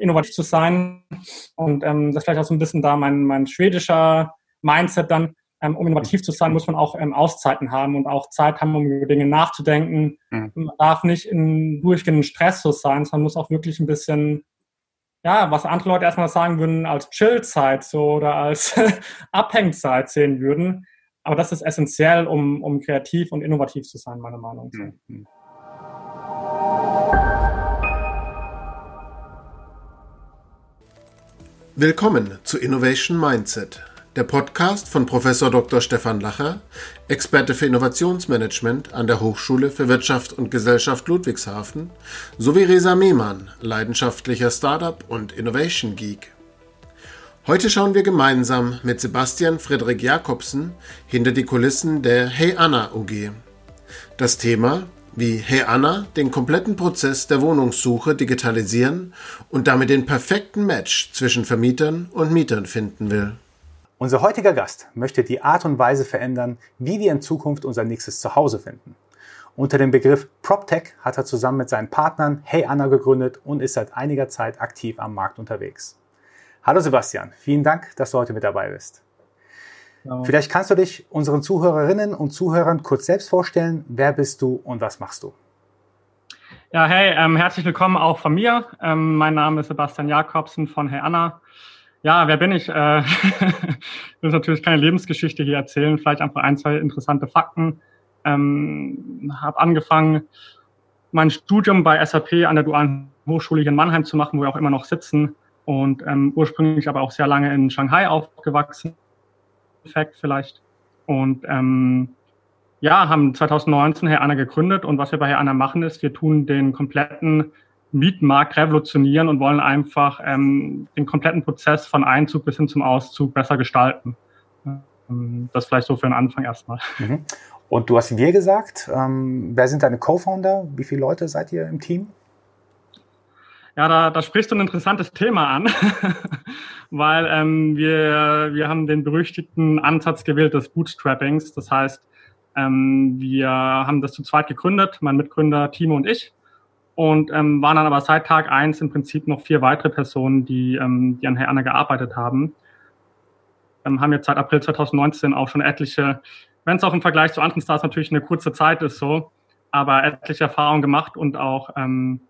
innovativ zu sein. Und ähm, das ist vielleicht auch so ein bisschen da mein, mein schwedischer Mindset dann. Ähm, um innovativ zu sein, muss man auch ähm, Auszeiten haben und auch Zeit haben, um über Dinge nachzudenken. Mhm. Man darf nicht in durchgehenden Stress so sein, sondern muss auch wirklich ein bisschen, ja, was andere Leute erstmal sagen würden, als Chillzeit so oder als Abhängzeit sehen würden. Aber das ist essentiell, um, um kreativ und innovativ zu sein, meiner Meinung nach. Mhm. Willkommen zu Innovation Mindset, der Podcast von Professor Dr. Stefan Lacher, Experte für Innovationsmanagement an der Hochschule für Wirtschaft und Gesellschaft Ludwigshafen, sowie Resa Mehmann, leidenschaftlicher Startup und Innovation Geek. Heute schauen wir gemeinsam mit Sebastian Friedrich Jakobsen hinter die Kulissen der Hey Anna UG. Das Thema wie Hey Anna den kompletten Prozess der Wohnungssuche digitalisieren und damit den perfekten Match zwischen Vermietern und Mietern finden will. Unser heutiger Gast möchte die Art und Weise verändern, wie wir in Zukunft unser nächstes Zuhause finden. Unter dem Begriff PropTech hat er zusammen mit seinen Partnern Hey Anna gegründet und ist seit einiger Zeit aktiv am Markt unterwegs. Hallo Sebastian, vielen Dank, dass du heute mit dabei bist. Genau. Vielleicht kannst du dich unseren Zuhörerinnen und Zuhörern kurz selbst vorstellen. Wer bist du und was machst du? Ja, hey, ähm, herzlich willkommen auch von mir. Ähm, mein Name ist Sebastian Jakobsen von Hey Anna. Ja, wer bin ich? Äh, ich will natürlich keine Lebensgeschichte hier erzählen, vielleicht einfach ein, zwei interessante Fakten. Ähm, habe angefangen, mein Studium bei SAP an der Dualen Hochschule hier in Mannheim zu machen, wo wir auch immer noch sitzen und ähm, ursprünglich aber auch sehr lange in Shanghai aufgewachsen Fact vielleicht. Und ähm, ja, haben 2019 Herr Anna gegründet und was wir bei Herr Anna machen ist, wir tun den kompletten Mietmarkt revolutionieren und wollen einfach ähm, den kompletten Prozess von Einzug bis hin zum Auszug besser gestalten. Ähm, das vielleicht so für den Anfang erstmal. Mhm. Und du hast wir gesagt, ähm, wer sind deine Co-Founder? Wie viele Leute seid ihr im Team? Ja, da, da sprichst du ein interessantes Thema an, weil ähm, wir, wir haben den berüchtigten Ansatz gewählt des Bootstrappings. Das heißt, ähm, wir haben das zu zweit gegründet, mein Mitgründer Timo und ich, und ähm, waren dann aber seit Tag eins im Prinzip noch vier weitere Personen, die, ähm, die an Herr Anna gearbeitet haben. Ähm, haben jetzt seit April 2019 auch schon etliche, wenn es auch im Vergleich zu anderen Stars natürlich eine kurze Zeit ist so, aber etliche Erfahrungen gemacht und auch ähm,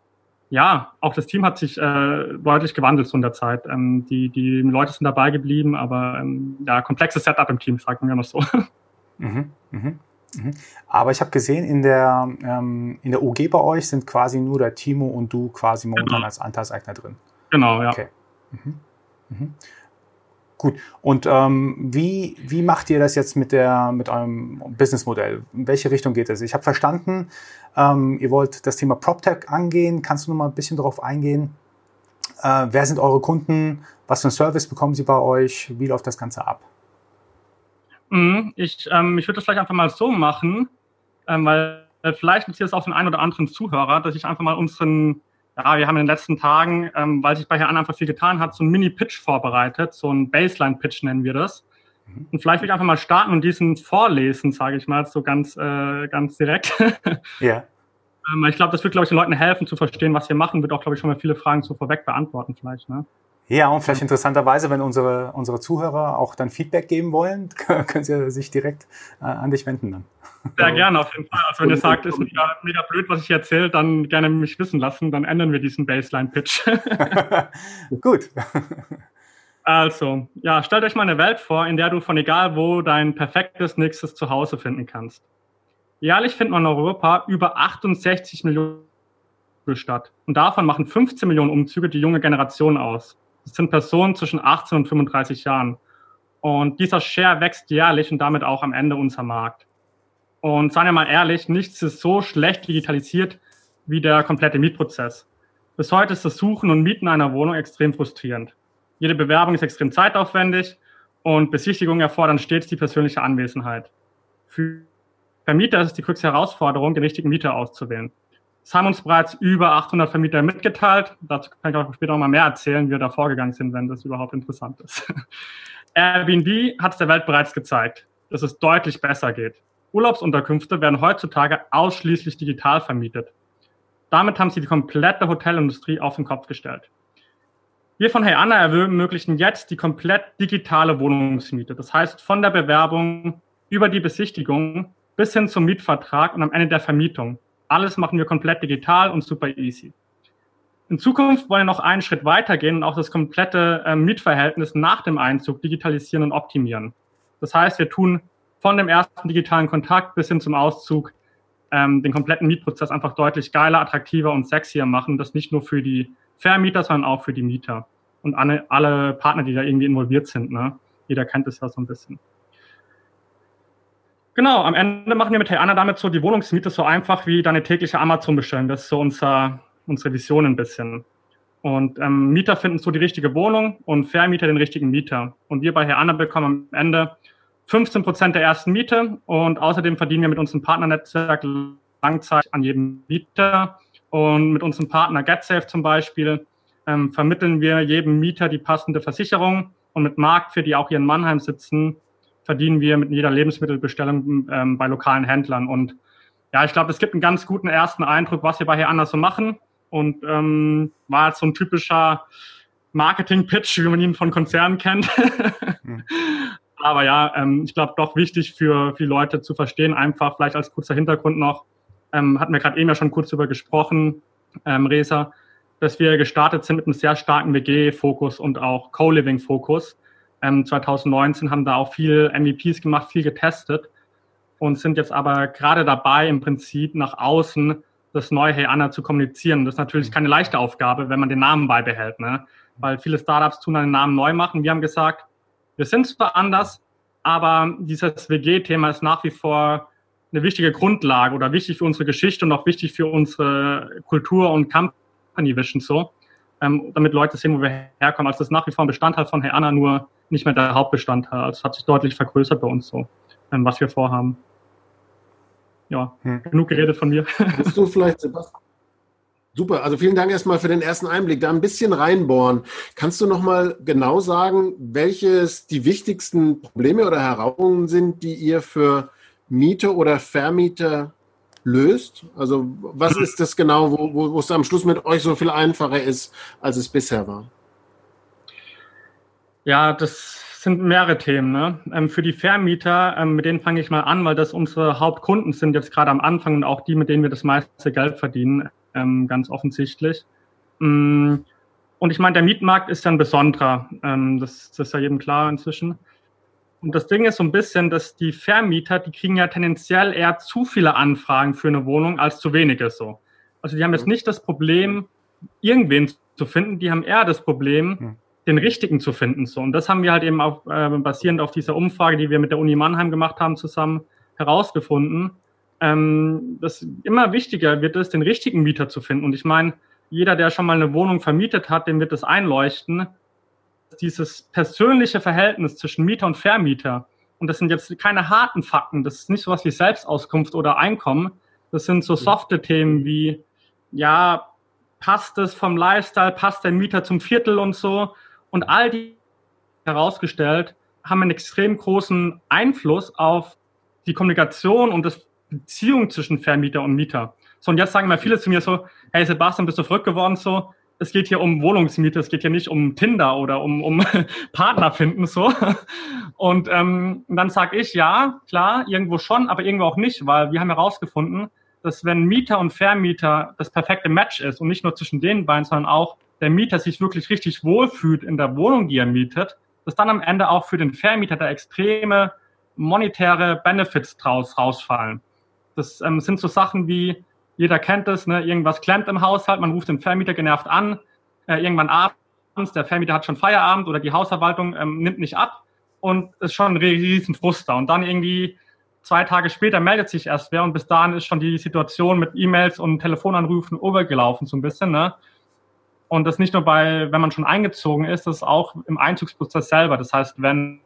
ja, auch das Team hat sich äh, deutlich gewandelt in der Zeit. Ähm, die, die Leute sind dabei geblieben, aber ähm, ja, komplexes Setup im Team, sagen wir noch so. Mhm, mhm, mhm. Aber ich habe gesehen, in der, ähm, in der UG bei euch sind quasi nur der Timo und du quasi momentan genau. als Anteilseigner drin. Genau, ja. Okay. Mhm. Mhm. Gut. Und ähm, wie, wie macht ihr das jetzt mit, der, mit eurem Businessmodell? In welche Richtung geht es? Ich habe verstanden, ähm, ihr wollt das Thema PropTech angehen. Kannst du noch mal ein bisschen darauf eingehen? Äh, wer sind eure Kunden? Was für einen Service bekommen sie bei euch? Wie läuft das Ganze ab? Mhm, ich ähm, ich würde das vielleicht einfach mal so machen, ähm, weil vielleicht ist es auch den einen oder anderen Zuhörer, dass ich einfach mal unseren ja, wir haben in den letzten Tagen, ähm, weil sich bei Herrn einfach viel getan hat, so einen Mini-Pitch vorbereitet, so einen Baseline-Pitch nennen wir das. Und vielleicht will ich einfach mal starten und diesen vorlesen, sage ich mal, so ganz, äh, ganz direkt. Ja. ähm, ich glaube, das wird, glaube ich, den Leuten helfen zu verstehen, was wir machen, wird auch, glaube ich, schon mal viele Fragen so vorweg beantworten vielleicht. Ne? Ja, und vielleicht interessanterweise, wenn unsere, unsere Zuhörer auch dann Feedback geben wollen, können sie sich direkt äh, an dich wenden dann. Sehr gerne, auf jeden Fall. Also wenn ihr sagt, ist mega, mega blöd, was ich erzähle, dann gerne mich wissen lassen, dann ändern wir diesen Baseline-Pitch. Gut. Also, ja, stellt euch mal eine Welt vor, in der du von egal wo dein perfektes nächstes Zuhause finden kannst. Jährlich findet man in Europa über 68 Millionen statt. Und davon machen 15 Millionen Umzüge die junge Generation aus. Das sind Personen zwischen 18 und 35 Jahren. Und dieser Share wächst jährlich und damit auch am Ende unser Markt. Und seien wir mal ehrlich, nichts ist so schlecht digitalisiert wie der komplette Mietprozess. Bis heute ist das Suchen und Mieten einer Wohnung extrem frustrierend. Jede Bewerbung ist extrem zeitaufwendig und Besichtigungen erfordern stets die persönliche Anwesenheit. Für Vermieter ist es die größte Herausforderung, den richtigen Mieter auszuwählen. Es haben uns bereits über 800 Vermieter mitgeteilt. Dazu kann ich auch später noch mal mehr erzählen, wie wir da vorgegangen sind, wenn das überhaupt interessant ist. Airbnb hat es der Welt bereits gezeigt, dass es deutlich besser geht. Urlaubsunterkünfte werden heutzutage ausschließlich digital vermietet. Damit haben sie die komplette Hotelindustrie auf den Kopf gestellt. Wir von Hey Anna ermöglichen jetzt die komplett digitale Wohnungsmiete. Das heißt, von der Bewerbung über die Besichtigung bis hin zum Mietvertrag und am Ende der Vermietung. Alles machen wir komplett digital und super easy. In Zukunft wollen wir noch einen Schritt weitergehen und auch das komplette äh, Mietverhältnis nach dem Einzug digitalisieren und optimieren. Das heißt, wir tun von dem ersten digitalen Kontakt bis hin zum Auszug ähm, den kompletten Mietprozess einfach deutlich geiler, attraktiver und sexier machen. Das nicht nur für die Vermieter, sondern auch für die Mieter und alle, alle Partner, die da irgendwie involviert sind. Ne? Jeder kennt es ja so ein bisschen. Genau, am Ende machen wir mit Hey Anna damit so die Wohnungsmiete so einfach wie deine tägliche Amazon-Bestellung. Das ist so unser, unsere Vision ein bisschen. Und ähm, Mieter finden so die richtige Wohnung und Vermieter den richtigen Mieter. Und wir bei Herr Anna bekommen am Ende 15 Prozent der ersten Miete und außerdem verdienen wir mit unserem Partnernetzwerk Langzeit an jedem Mieter und mit unserem Partner GetSafe zum Beispiel ähm, vermitteln wir jedem Mieter die passende Versicherung und mit Markt, für die auch hier in Mannheim sitzen, verdienen wir mit jeder Lebensmittelbestellung ähm, bei lokalen Händlern. Und ja, ich glaube, es gibt einen ganz guten ersten Eindruck, was wir bei hier anders so machen. Und ähm, war jetzt so ein typischer Marketing-Pitch, wie man ihn von Konzernen kennt. mhm. Aber ja, ähm, ich glaube doch wichtig für, für die Leute zu verstehen, einfach vielleicht als kurzer Hintergrund noch, ähm, hatten wir gerade eben ja schon kurz darüber gesprochen, ähm, Resa, dass wir gestartet sind mit einem sehr starken WG-Fokus und auch Co-Living-Fokus. Ähm, 2019 haben da auch viel MVPs gemacht, viel getestet und sind jetzt aber gerade dabei, im Prinzip nach außen das neue Hey Anna zu kommunizieren. Das ist natürlich keine leichte Aufgabe, wenn man den Namen beibehält, ne? weil viele Startups tun dann den Namen neu machen. Wir haben gesagt, wir sind zwar anders, aber dieses WG-Thema ist nach wie vor eine wichtige Grundlage oder wichtig für unsere Geschichte und auch wichtig für unsere Kultur und Company Vision so, ähm, damit Leute sehen, wo wir herkommen. Also das ist nach wie vor ein Bestandteil von Hey Anna, nur nicht mehr der Hauptbestandteil. Also es hat sich deutlich vergrößert bei uns so, ähm, was wir vorhaben. Ja, hm. genug geredet von mir. Bist du vielleicht, Sebastian? Super, also vielen Dank erstmal für den ersten Einblick. Da ein bisschen reinbohren. Kannst du nochmal genau sagen, welches die wichtigsten Probleme oder Herausforderungen sind, die ihr für Mieter oder Vermieter löst? Also was ist das genau, wo, wo, wo es am Schluss mit euch so viel einfacher ist, als es bisher war? Ja, das sind mehrere Themen. Ne? Ähm, für die Vermieter, ähm, mit denen fange ich mal an, weil das unsere Hauptkunden sind jetzt gerade am Anfang und auch die, mit denen wir das meiste Geld verdienen ähm, ganz offensichtlich. Mm, und ich meine, der Mietmarkt ist ja ein besonderer, ähm, das, das ist ja jedem klar inzwischen. Und das Ding ist so ein bisschen, dass die Vermieter, die kriegen ja tendenziell eher zu viele Anfragen für eine Wohnung als zu wenige so. Also die haben jetzt mhm. nicht das Problem, irgendwen zu finden, die haben eher das Problem, mhm. den richtigen zu finden so. Und das haben wir halt eben auch äh, basierend auf dieser Umfrage, die wir mit der Uni Mannheim gemacht haben, zusammen herausgefunden, ähm, das immer wichtiger wird es, den richtigen Mieter zu finden. Und ich meine, jeder, der schon mal eine Wohnung vermietet hat, dem wird es einleuchten. Dieses persönliche Verhältnis zwischen Mieter und Vermieter, und das sind jetzt keine harten Fakten, das ist nicht so was wie Selbstauskunft oder Einkommen, das sind so softe Themen wie, ja, passt es vom Lifestyle, passt der Mieter zum Viertel und so. Und all die herausgestellt haben einen extrem großen Einfluss auf die Kommunikation und das Beziehung zwischen Vermieter und Mieter. So, und jetzt sagen immer viele zu mir so, hey Sebastian, bist du verrückt geworden so? Es geht hier um Wohnungsmiete, es geht hier nicht um Tinder oder um, um Partner finden so. Und ähm, dann sage ich, ja, klar, irgendwo schon, aber irgendwo auch nicht, weil wir haben herausgefunden, dass wenn Mieter und Vermieter das perfekte Match ist und nicht nur zwischen den beiden, sondern auch der Mieter sich wirklich richtig wohlfühlt in der Wohnung, die er mietet, dass dann am Ende auch für den Vermieter da extreme monetäre Benefits draus rausfallen. Das ähm, sind so Sachen wie, jeder kennt das, ne? irgendwas klemmt im Haushalt, man ruft den Vermieter genervt an, äh, irgendwann abends, der Vermieter hat schon Feierabend oder die Hausverwaltung ähm, nimmt nicht ab und ist schon ein riesen Frust da. Und dann irgendwie zwei Tage später meldet sich erst wer und bis dahin ist schon die Situation mit E-Mails und Telefonanrufen übergelaufen so ein bisschen. Ne? Und das nicht nur bei, wenn man schon eingezogen ist, das ist auch im Einzugsprozess selber. Das heißt, wenn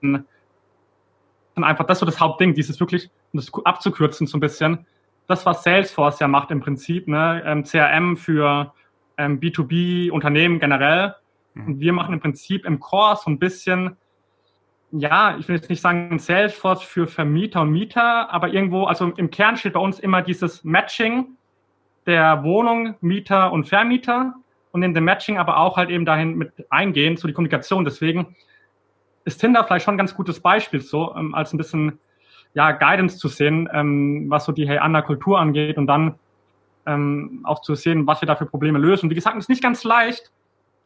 dann einfach das so das Hauptding, dieses wirklich, um das abzukürzen so ein bisschen, das, was Salesforce ja macht im Prinzip, ne, ähm, CRM für ähm, B2B-Unternehmen generell. Mhm. Und wir machen im Prinzip im Core so ein bisschen, ja, ich will jetzt nicht sagen Salesforce für Vermieter und Mieter, aber irgendwo, also im Kern steht bei uns immer dieses Matching der Wohnung, Mieter und Vermieter und in dem Matching aber auch halt eben dahin mit eingehen, so die Kommunikation. Deswegen ist Tinder vielleicht schon ein ganz gutes Beispiel, so ähm, als ein bisschen ja, Guidance zu sehen, ähm, was so die Hey Anna Kultur angeht und dann ähm, auch zu sehen, was wir da für Probleme lösen. Und wie gesagt, es ist nicht ganz leicht,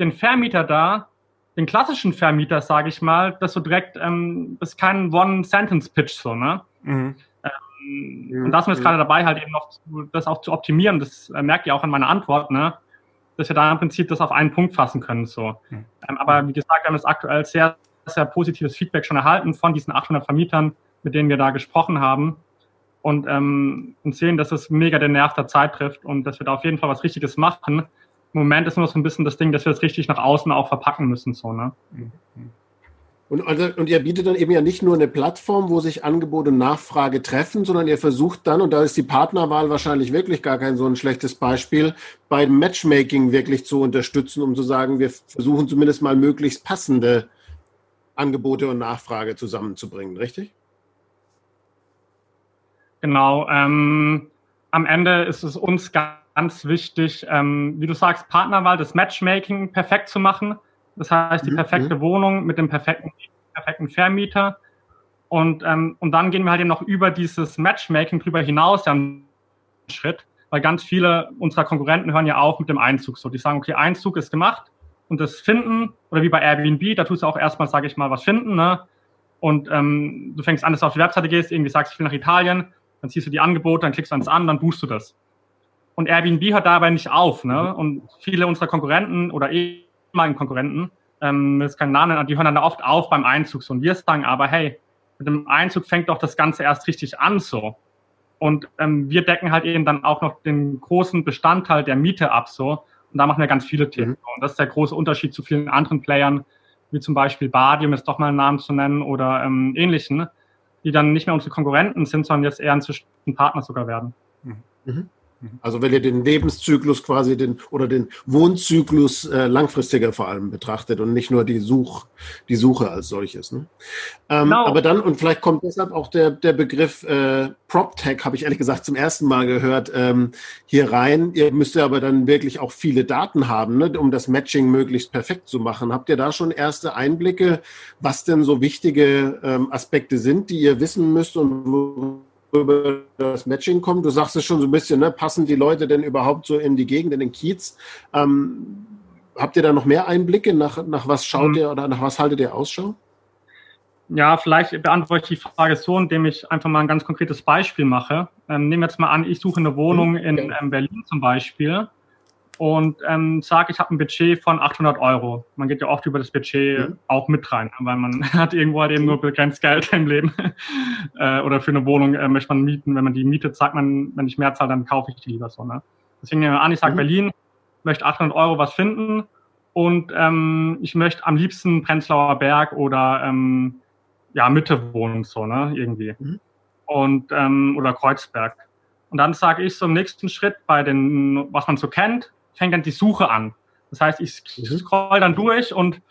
den Vermieter da, den klassischen Vermieter, sage ich mal, das so direkt, ähm, das ist kein One-Sentence-Pitch so, ne? Mhm. Ähm, und da sind wir jetzt gerade dabei, halt eben noch das auch zu optimieren. Das äh, merkt ihr auch in meiner Antwort, ne? Dass wir da im Prinzip das auf einen Punkt fassen können, so. Mhm. Ähm, aber wie gesagt, wir haben jetzt aktuell sehr, sehr positives Feedback schon erhalten von diesen 800 Vermietern, mit denen wir da gesprochen haben und, ähm, und sehen, dass es mega den Nerv der Zeit trifft und dass wir da auf jeden Fall was Richtiges machen. Im Moment ist nur so ein bisschen das Ding, dass wir es richtig nach außen auch verpacken müssen, so, ne? Und, also, und ihr bietet dann eben ja nicht nur eine Plattform, wo sich Angebot und Nachfrage treffen, sondern ihr versucht dann, und da ist die Partnerwahl wahrscheinlich wirklich gar kein so ein schlechtes Beispiel, beim Matchmaking wirklich zu unterstützen, um zu sagen, wir versuchen zumindest mal möglichst passende Angebote und Nachfrage zusammenzubringen, richtig? Genau. Ähm, am Ende ist es uns ganz wichtig, ähm, wie du sagst, Partnerwahl, das Matchmaking perfekt zu machen. Das heißt, die mhm, perfekte mhm. Wohnung mit dem perfekten, perfekten Vermieter. Und, ähm, und dann gehen wir halt eben noch über dieses Matchmaking drüber hinaus ja einen Schritt, weil ganz viele unserer Konkurrenten hören ja auf mit dem Einzug. So, die sagen, okay, Einzug ist gemacht und das Finden, oder wie bei Airbnb, da tust du auch erstmal, sage ich mal, was finden, ne? Und ähm, du fängst an, dass du auf die Webseite gehst, irgendwie sagst, ich will nach Italien, dann siehst du die Angebote, dann klickst du eins an, dann buchst du das. Und Airbnb hört dabei nicht auf. Ne? Mhm. Und viele unserer Konkurrenten oder ehemaligen Konkurrenten, ähm, das ist kein Name, die hören dann oft auf beim Einzug. So. Und wir sagen aber, hey, mit dem Einzug fängt doch das Ganze erst richtig an so. Und ähm, wir decken halt eben dann auch noch den großen Bestandteil der Miete ab so. Und da machen wir ganz viele Themen. Mhm. Und das ist der große Unterschied zu vielen anderen Playern, wie zum Beispiel Badi, um jetzt doch mal einen Namen zu nennen, oder ähm, ähnlichen die dann nicht mehr unsere Konkurrenten sind, sondern jetzt eher ein Partner sogar werden. Mhm. Mhm. Also wenn ihr den Lebenszyklus quasi den oder den Wohnzyklus äh, langfristiger vor allem betrachtet und nicht nur die Such die Suche als solches. Ne? Ähm, genau. Aber dann und vielleicht kommt deshalb auch der der Begriff äh, PropTech habe ich ehrlich gesagt zum ersten Mal gehört ähm, hier rein. Ihr müsst ja aber dann wirklich auch viele Daten haben, ne, um das Matching möglichst perfekt zu machen. Habt ihr da schon erste Einblicke, was denn so wichtige ähm, Aspekte sind, die ihr wissen müsst und wo über das Matching kommt. Du sagst es schon so ein bisschen, ne? passen die Leute denn überhaupt so in die Gegend, in den Kiez? Ähm, habt ihr da noch mehr Einblicke? Nach, nach was schaut mhm. ihr oder nach was haltet ihr Ausschau? Ja, vielleicht beantworte ich die Frage so, indem ich einfach mal ein ganz konkretes Beispiel mache. Ähm, nehmen wir jetzt mal an, ich suche eine Wohnung mhm. in ähm, Berlin zum Beispiel und ähm, sage, ich habe ein Budget von 800 Euro. Man geht ja oft über das Budget mhm. auch mit rein, weil man hat irgendwo halt eben nur begrenzt Geld im Leben. äh, oder für eine Wohnung äh, möchte man mieten. Wenn man die mietet, sagt man, wenn ich mehr zahle, dann kaufe ich die lieber so. Ne? Deswegen nehmen wir an, ich sage mhm. Berlin, möchte 800 Euro was finden und ähm, ich möchte am liebsten Prenzlauer Berg oder ähm, ja Mitte wohnen so ne irgendwie mhm. und ähm, oder Kreuzberg. Und dann sage ich so im nächsten Schritt bei den, was man so kennt, fängt dann die Suche an. Das heißt, ich mhm. scroll dann durch und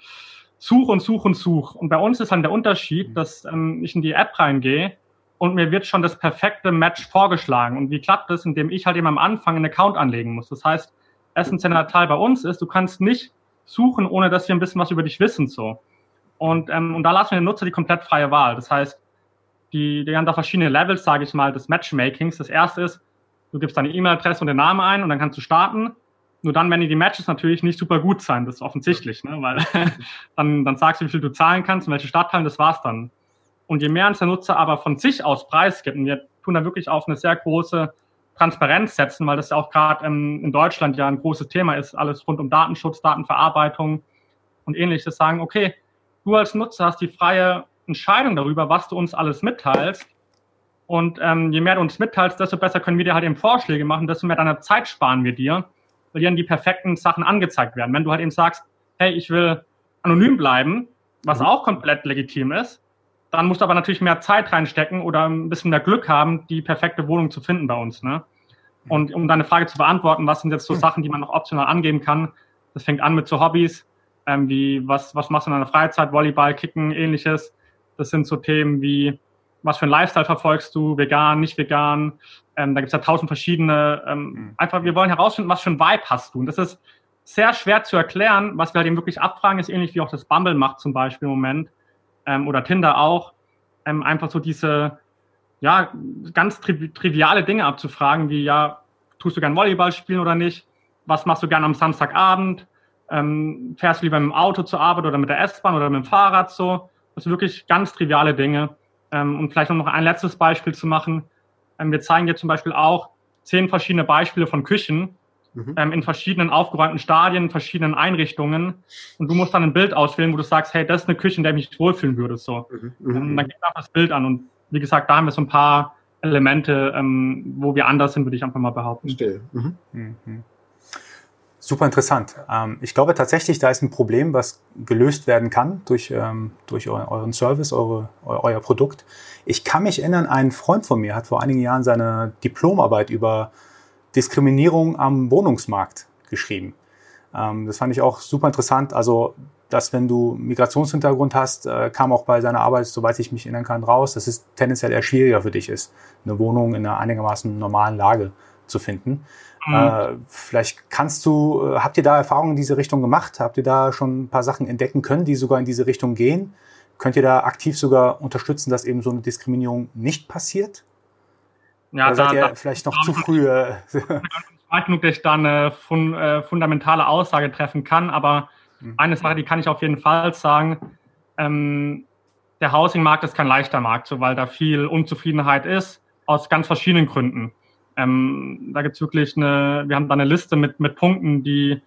suche und suche und suche. Und bei uns ist dann der Unterschied, mhm. dass ähm, ich in die App reingehe und mir wird schon das perfekte Match vorgeschlagen. Und wie klappt das? Indem ich halt eben am Anfang einen Account anlegen muss. Das heißt, essentieller Teil bei uns ist, du kannst nicht suchen, ohne dass wir ein bisschen was über dich wissen. so. Und, ähm, und da lassen wir den Nutzer die komplett freie Wahl. Das heißt, die, die haben da verschiedene Levels, sage ich mal, des Matchmakings. Das erste ist, du gibst deine E-Mail-Adresse und den Namen ein und dann kannst du starten. Nur dann werden die Matches natürlich nicht super gut sein, das ist offensichtlich, ne? weil dann, dann sagst du, wie viel du zahlen kannst und welche Stadtteilen, das war's dann. Und je mehr uns der Nutzer aber von sich aus preisgibt, und wir tun da wirklich auf eine sehr große Transparenz setzen, weil das ja auch gerade ähm, in Deutschland ja ein großes Thema ist, alles rund um Datenschutz, Datenverarbeitung und ähnliches, sagen, okay, du als Nutzer hast die freie Entscheidung darüber, was du uns alles mitteilst. Und ähm, je mehr du uns mitteilst, desto besser können wir dir halt eben Vorschläge machen, desto mehr deiner Zeit sparen wir dir weil dir dann die perfekten Sachen angezeigt werden. Wenn du halt eben sagst, hey, ich will anonym bleiben, was mhm. auch komplett legitim ist, dann musst du aber natürlich mehr Zeit reinstecken oder ein bisschen mehr Glück haben, die perfekte Wohnung zu finden bei uns. Ne? Mhm. Und um deine Frage zu beantworten, was sind jetzt so mhm. Sachen, die man noch optional angeben kann? Das fängt an mit so Hobbys, ähm, wie was, was machst du in deiner Freizeit, Volleyball, Kicken, ähnliches. Das sind so Themen wie, was für ein Lifestyle verfolgst du, vegan, nicht vegan. Ähm, da gibt es ja tausend verschiedene, ähm, mhm. einfach, wir wollen herausfinden, was für ein Vibe hast du. Und das ist sehr schwer zu erklären. Was wir halt eben wirklich abfragen, ist ähnlich wie auch das Bumble macht zum Beispiel im Moment ähm, oder Tinder auch. Ähm, einfach so diese, ja, ganz tri triviale Dinge abzufragen, wie, ja, tust du gern Volleyball spielen oder nicht? Was machst du gern am Samstagabend? Ähm, fährst du lieber mit dem Auto zur Arbeit oder mit der S-Bahn oder mit dem Fahrrad so? Das sind wirklich ganz triviale Dinge. Ähm, und vielleicht noch ein letztes Beispiel zu machen. Ähm, wir zeigen dir zum Beispiel auch zehn verschiedene Beispiele von Küchen, mhm. ähm, in verschiedenen aufgeräumten Stadien, in verschiedenen Einrichtungen. Und du musst dann ein Bild auswählen, wo du sagst, hey, das ist eine Küche, in der ich mich wohlfühlen würde. So. Mhm. Und ähm, dann gib einfach das Bild an. Und wie gesagt, da haben wir so ein paar Elemente, ähm, wo wir anders sind, würde ich einfach mal behaupten. Still. Mhm. Mhm. Super interessant. Ähm, ich glaube tatsächlich, da ist ein Problem, was gelöst werden kann durch, ähm, durch euren Service, eure, euer Produkt. Ich kann mich erinnern, ein Freund von mir hat vor einigen Jahren seine Diplomarbeit über Diskriminierung am Wohnungsmarkt geschrieben. Ähm, das fand ich auch super interessant. Also, dass wenn du Migrationshintergrund hast, äh, kam auch bei seiner Arbeit, soweit ich mich erinnern kann, raus, dass es tendenziell eher schwieriger für dich ist, eine Wohnung in einer einigermaßen normalen Lage zu finden. Mhm. Äh, vielleicht kannst du, äh, habt ihr da Erfahrungen in diese Richtung gemacht? Habt ihr da schon ein paar Sachen entdecken können, die sogar in diese Richtung gehen? Könnt ihr da aktiv sogar unterstützen, dass eben so eine Diskriminierung nicht passiert? Ja, Oder seid da, ihr da, vielleicht noch zu früh? Ich weiß genug, dass ich da eine fun äh, fundamentale Aussage treffen kann, aber mhm. eine Sache, die kann ich auf jeden Fall sagen. Ähm, der Housing-Markt ist kein leichter Markt, so, weil da viel Unzufriedenheit ist, aus ganz verschiedenen Gründen. Ähm, da gibt's wirklich eine, wir haben da eine Liste mit, mit Punkten, die,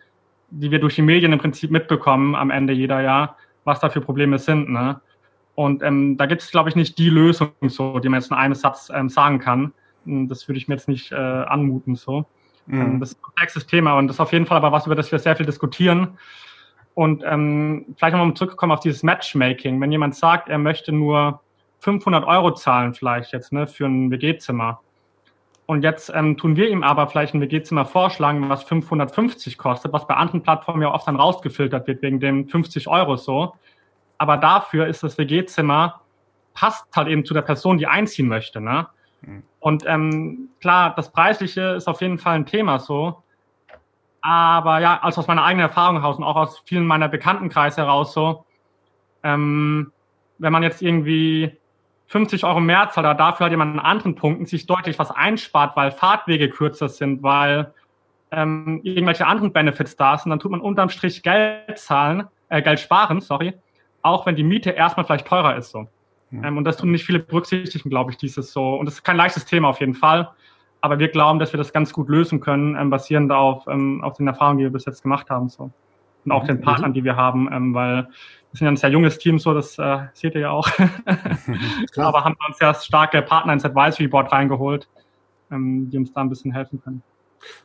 die wir durch die Medien im Prinzip mitbekommen am Ende jeder Jahr, was da für Probleme sind. Ne? Und ähm, da gibt es, glaube ich, nicht die Lösung, so, die man jetzt in einem Satz ähm, sagen kann. Das würde ich mir jetzt nicht äh, anmuten. So. Mhm. Ähm, das ist ein komplexes Thema und das ist auf jeden Fall aber was, über das wir sehr viel diskutieren. Und ähm, vielleicht nochmal zurückkommen auf dieses Matchmaking. Wenn jemand sagt, er möchte nur 500 Euro zahlen, vielleicht jetzt ne, für ein WG-Zimmer. Und jetzt ähm, tun wir ihm aber vielleicht ein WG-Zimmer vorschlagen, was 550 kostet, was bei anderen Plattformen ja oft dann rausgefiltert wird wegen dem 50 Euro so. Aber dafür ist das WG-Zimmer passt halt eben zu der Person, die einziehen möchte. Ne? Mhm. Und ähm, klar, das Preisliche ist auf jeden Fall ein Thema so. Aber ja, also aus meiner eigenen Erfahrung heraus und auch aus vielen meiner Bekanntenkreise heraus so, ähm, wenn man jetzt irgendwie 50 Euro mehr zahlt, aber dafür hat jemand an anderen Punkten sich deutlich was einspart, weil Fahrtwege kürzer sind, weil ähm, irgendwelche anderen Benefits da sind, dann tut man unterm Strich Geld zahlen, äh, Geld sparen, sorry, auch wenn die Miete erstmal vielleicht teurer ist so. Ähm, und das tun nicht viele berücksichtigen, glaube ich, dieses so. Und das ist kein leichtes Thema auf jeden Fall. Aber wir glauben, dass wir das ganz gut lösen können, ähm, basierend auf, ähm, auf den Erfahrungen, die wir bis jetzt gemacht haben. So. Und auch mhm. den Partnern, die wir haben, ähm, weil wir sind ja ein sehr junges Team, so das äh, seht ihr ja auch. Aber haben uns sehr starke Partner ins Advisory Board reingeholt, ähm, die uns da ein bisschen helfen können.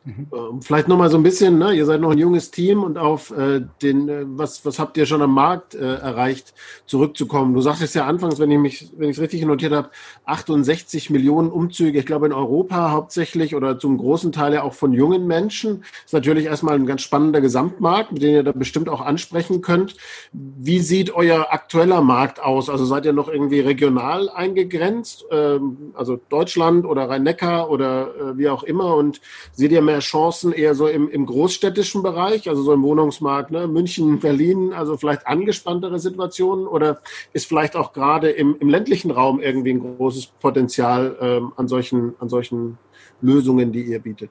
Mhm. Ähm, vielleicht nochmal so ein bisschen, ne? ihr seid noch ein junges Team und auf äh, den, äh, was, was habt ihr schon am Markt äh, erreicht, zurückzukommen. Du sagtest ja anfangs, wenn ich mich, wenn ich es richtig notiert habe, 68 Millionen Umzüge, ich glaube in Europa hauptsächlich oder zum großen Teil ja auch von jungen Menschen. Ist natürlich erstmal ein ganz spannender Gesamtmarkt, mit dem ihr da bestimmt auch ansprechen könnt. Wie sieht euer aktueller Markt aus? Also seid ihr noch irgendwie regional eingegrenzt, ähm, also Deutschland oder Rhein-Neckar oder äh, wie auch immer und Seht ihr mehr Chancen eher so im, im großstädtischen Bereich, also so im Wohnungsmarkt, ne? München, Berlin, also vielleicht angespanntere Situationen? Oder ist vielleicht auch gerade im, im ländlichen Raum irgendwie ein großes Potenzial ähm, an, solchen, an solchen Lösungen, die ihr bietet?